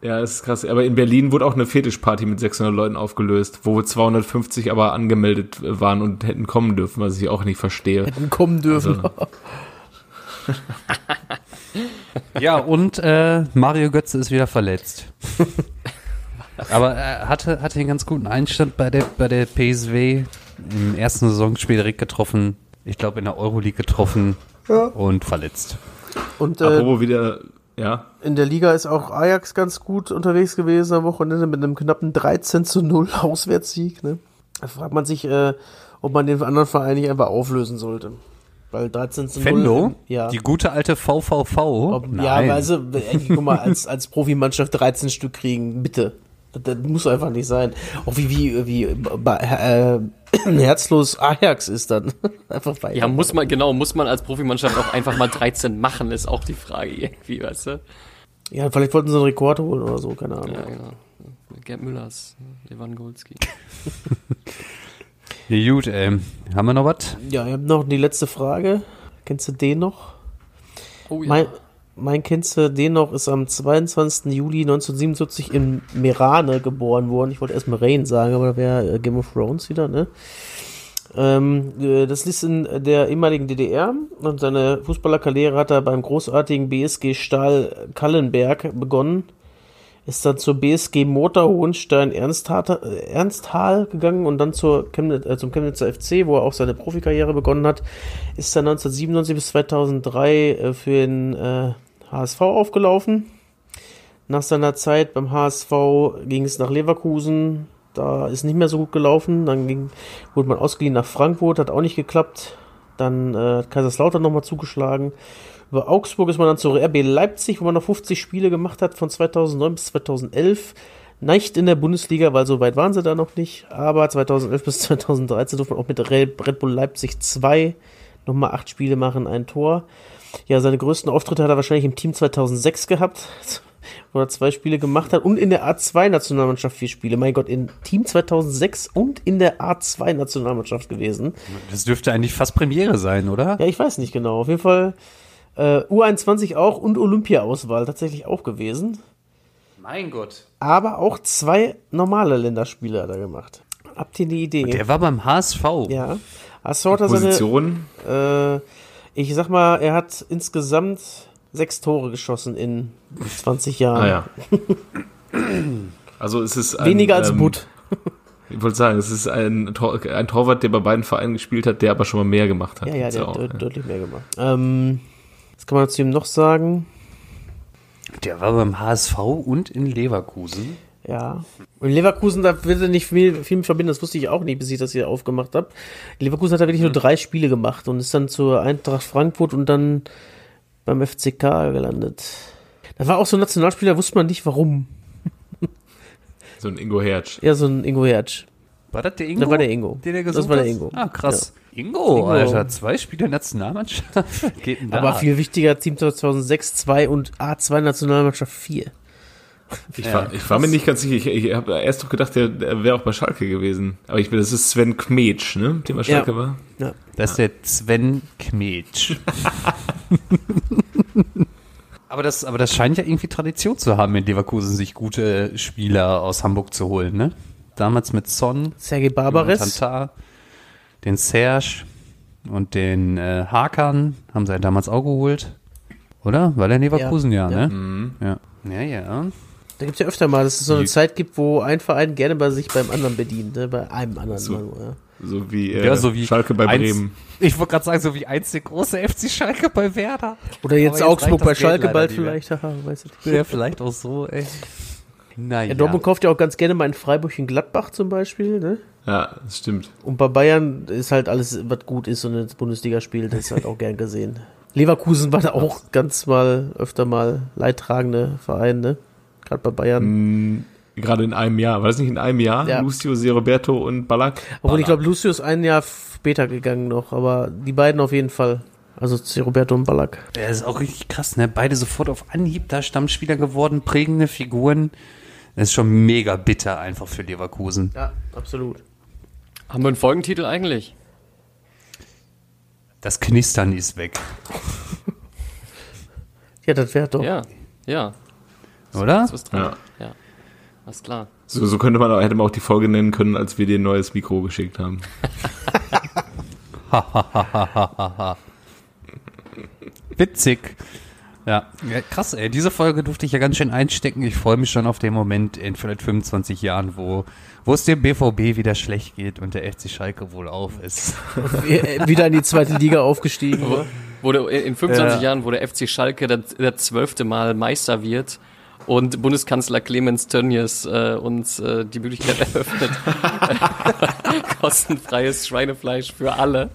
Ja, das ist krass. Aber in Berlin wurde auch eine Fetischparty mit 600 Leuten aufgelöst, wo 250 aber angemeldet waren und hätten kommen dürfen, was ich auch nicht verstehe.
Hätten kommen dürfen.
Also, (laughs)
Ja, und äh, Mario Götze ist wieder verletzt. (laughs) Aber er hatte, hatte einen ganz guten Einstand bei der, bei der PSW. Im ersten Saisonspiel direkt getroffen. Ich glaube, in der Euroleague getroffen und verletzt.
Und äh,
apropos wieder, ja,
in der Liga ist auch Ajax ganz gut unterwegs gewesen am Wochenende mit einem knappen 13 zu 0 (laughs) Auswärtssieg. Ne? Da fragt man sich, äh, ob man den anderen Verein nicht einfach auflösen sollte. Weil 13 zu 0.
Fendo?
Ja.
Die gute alte VVV?
Ob, ja, also, ey, guck mal, (laughs) als, als Profimannschaft 13 Stück kriegen, bitte. Das, das muss einfach nicht sein. Auch wie, wie, wie bei, äh, (clears throat) herzlos Ajax ist dann. (laughs) einfach weiter.
Ja, muss man, genau, muss man als Profimannschaft auch einfach mal 13 machen, ist auch die Frage irgendwie, weißt du?
Ja, vielleicht wollten sie einen Rekord holen oder so, keine Ahnung.
Ja, genau. Gerd Müllers, Lewandowski. (laughs)
Ja, gut, ähm, haben wir noch was?
Ja, ich habe noch die letzte Frage. Kennst du den noch?
Oh ja.
Mein, mein du den noch ist am 22. Juli 1977 in Merane geboren worden. Ich wollte erst Merain sagen, aber da wäre äh, Game of Thrones wieder, ne? Ähm, äh, das ist in der ehemaligen DDR und seine Fußballerkarriere hat er beim großartigen BSG Stahl Kallenberg begonnen. Ist dann zur BSG Motor Hohenstein Ernsthal, äh, gegangen und dann Chemnitz, äh, zum Chemnitzer FC, wo er auch seine Profikarriere begonnen hat. Ist dann 1997 bis 2003 äh, für den äh, HSV aufgelaufen. Nach seiner Zeit beim HSV ging es nach Leverkusen. Da ist nicht mehr so gut gelaufen. Dann ging, wurde man ausgeliehen nach Frankfurt, hat auch nicht geklappt. Dann äh, hat Kaiserslautern nochmal zugeschlagen. Über Augsburg ist man dann zur RB Leipzig, wo man noch 50 Spiele gemacht hat, von 2009 bis 2011. Nicht in der Bundesliga, weil so weit waren sie da noch nicht. Aber 2011 bis (laughs) 2013 durfte man auch mit Red Bull Leipzig 2 nochmal acht Spiele machen, ein Tor. Ja, seine größten Auftritte hat er wahrscheinlich im Team 2006 gehabt, (laughs) wo er zwei Spiele gemacht hat und in der A2-Nationalmannschaft vier Spiele. Mein Gott, in Team 2006 und in der A2-Nationalmannschaft gewesen.
Das dürfte eigentlich fast Premiere sein, oder?
Ja, ich weiß nicht genau. Auf jeden Fall äh, U21 auch und Olympia-Auswahl tatsächlich auch gewesen.
Mein Gott.
Aber auch zwei normale Länderspiele hat er gemacht. Habt ihr eine Idee?
Der war beim HSV.
ja. Achso hat seine,
Position.
äh, ich sag mal, er hat insgesamt sechs Tore geschossen in 20 Jahren.
Ah ja. Also es ist ein,
Weniger als
ähm,
Butt.
Ich wollte sagen, es ist ein, Tor, ein Torwart, der bei beiden Vereinen gespielt hat, der aber schon mal mehr gemacht hat.
Ja, ja, der hat
auch,
deut-
ja.
deutlich mehr gemacht. Ähm, was kann man zu ihm noch sagen?
Der war beim HSV und in Leverkusen.
Ja. Und Leverkusen, da wird er nicht viel, viel mit verbinden, das wusste ich auch nicht, bis ich das hier aufgemacht habe. Leverkusen hat da wirklich nur drei Spiele gemacht und ist dann zur Eintracht Frankfurt und dann beim FCK gelandet. Das war auch so ein Nationalspieler, wusste man nicht warum.
So ein Ingo Hertz.
Ja, so ein Ingo Hertz.
War das der Ingo?
Das war der Ingo.
Den er
Das war der? Ingo.
Ah, krass. Ingo,
Ingo.
Alter, zwei Spiele Nationalmannschaft. (laughs) Geht denn da?
Aber viel wichtiger, Team 2006 2 und A2 Nationalmannschaft 4.
Ich,
Ja,
war, ich war mir nicht ganz sicher. Ich, ich habe erst doch gedacht, der, der wäre auch bei Schalke gewesen. Aber ich bin, das ist Sven Kmetsch, ne? Dem bei Schalke
Ja.
war.
Ja.
Das ist der Sven Kmetsch. (laughs) aber, das, aber das scheint ja irgendwie Tradition zu haben, in Leverkusen sich gute Spieler aus Hamburg zu holen, ne? Damals mit Son,
Sergei Barbares.
Tantar, den Serge und den äh, Hakan haben sie ja damals auch geholt. Oder? War der Leverkusen, ja,
Ja.
ne? Ja. Ja, ja.
Da gibt's ja öfter mal, dass es so eine Zeit gibt, wo ein Verein gerne bei sich beim anderen bedient, ne? bei einem anderen.
So.
mal nur, ja.
So wie, äh,
Ja, so wie
Schalke bei
eins-
Bremen.
Ich wollte gerade sagen, so wie eins der große FC Schalke bei Werder.
Oder jetzt
Aber
Augsburg bei Schalke
leider
bald vielleicht. Haha.
Ja, vielleicht auch so, ey. Naja.
Ja, Dortmund kauft ja auch ganz gerne mal in Freiburg in Gladbach zum Beispiel. Ne?
Ja, das stimmt.
Und bei Bayern ist halt alles, was gut ist und ins Bundesliga spielt, das ist halt auch gern gesehen. Leverkusen war da auch ganz mal öfter mal leidtragende Verein, ne? Gerade bei Bayern.
Mm, Gerade in einem Jahr. War das nicht in einem Jahr?
Ja.
Lucio, Roberto und Ballack?
Obwohl ich glaube, Lucio ist ein Jahr später gegangen noch, aber die beiden auf jeden Fall. Also C. Roberto und Ballack.
Ja, das ist auch richtig krass, ne? Beide sofort auf Anhieb da Stammspieler geworden, prägende Figuren. Das ist schon mega bitter einfach für Leverkusen.
Ja, absolut.
Haben wir einen Folgentitel eigentlich?
Das Knistern ist weg, (laughs)
Ja, das wäre doch.
Ja, ja.
Oder?
Ist was dran.
Ja.
Ja. Alles klar.
So, so könnte man auch, hätte man auch die Folge nennen können, als wir dir ein neues Mikro geschickt haben. (laughs)
Witzig. Ja. ja, krass, ey. Diese Folge durfte ich ja ganz schön einstecken. Ich freue mich schon auf den Moment in vielleicht 25 Jahren, wo, wo es dem BVB wieder schlecht geht und der FC Schalke wohl auf ist. (laughs)
Wieder in die zweite Liga aufgestiegen.
Wo, wo der, in 25
Ja.
Jahren, wo der FC Schalke der, der zwölfte Mal Meister wird und Bundeskanzler Clemens Tönnies äh, uns äh, die Möglichkeit eröffnet, (laughs) kostenfreies Schweinefleisch für alle.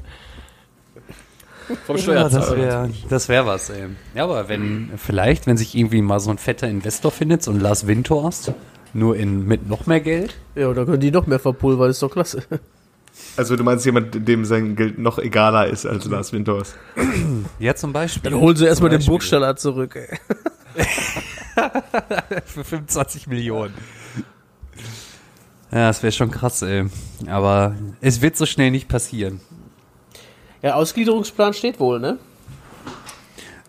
Vom
das
Steuerzahler.
wäre das wär was, ey. Ja, aber wenn, vielleicht, wenn sich irgendwie mal so ein fetter Investor findet, so ein Lars Windhorst, nur in, mit noch mehr Geld.
Ja, da können die noch mehr verpulvern, ist doch klasse.
Also du meinst jemand, dem sein Geld noch egaler ist als Lars Winters?
Ja, zum Beispiel.
Dann holen sie erstmal den. Burgstaller zurück. Ey. (laughs) (laughs)
Für 25 Millionen. Ja, das wäre schon krass, ey. Aber es wird so schnell nicht passieren.
Ja, Ausgliederungsplan steht wohl, ne?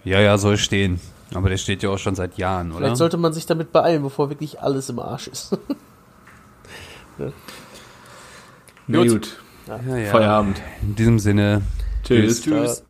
Ja, ja, soll stehen. Aber der steht ja auch schon seit Jahren, oder?
Vielleicht sollte man sich damit beeilen, bevor wirklich alles im Arsch ist. (laughs)
Na
Gut.
gut.
ja, ja.
Feierabend.
In diesem Sinne.
Tschüss.
Tschüss.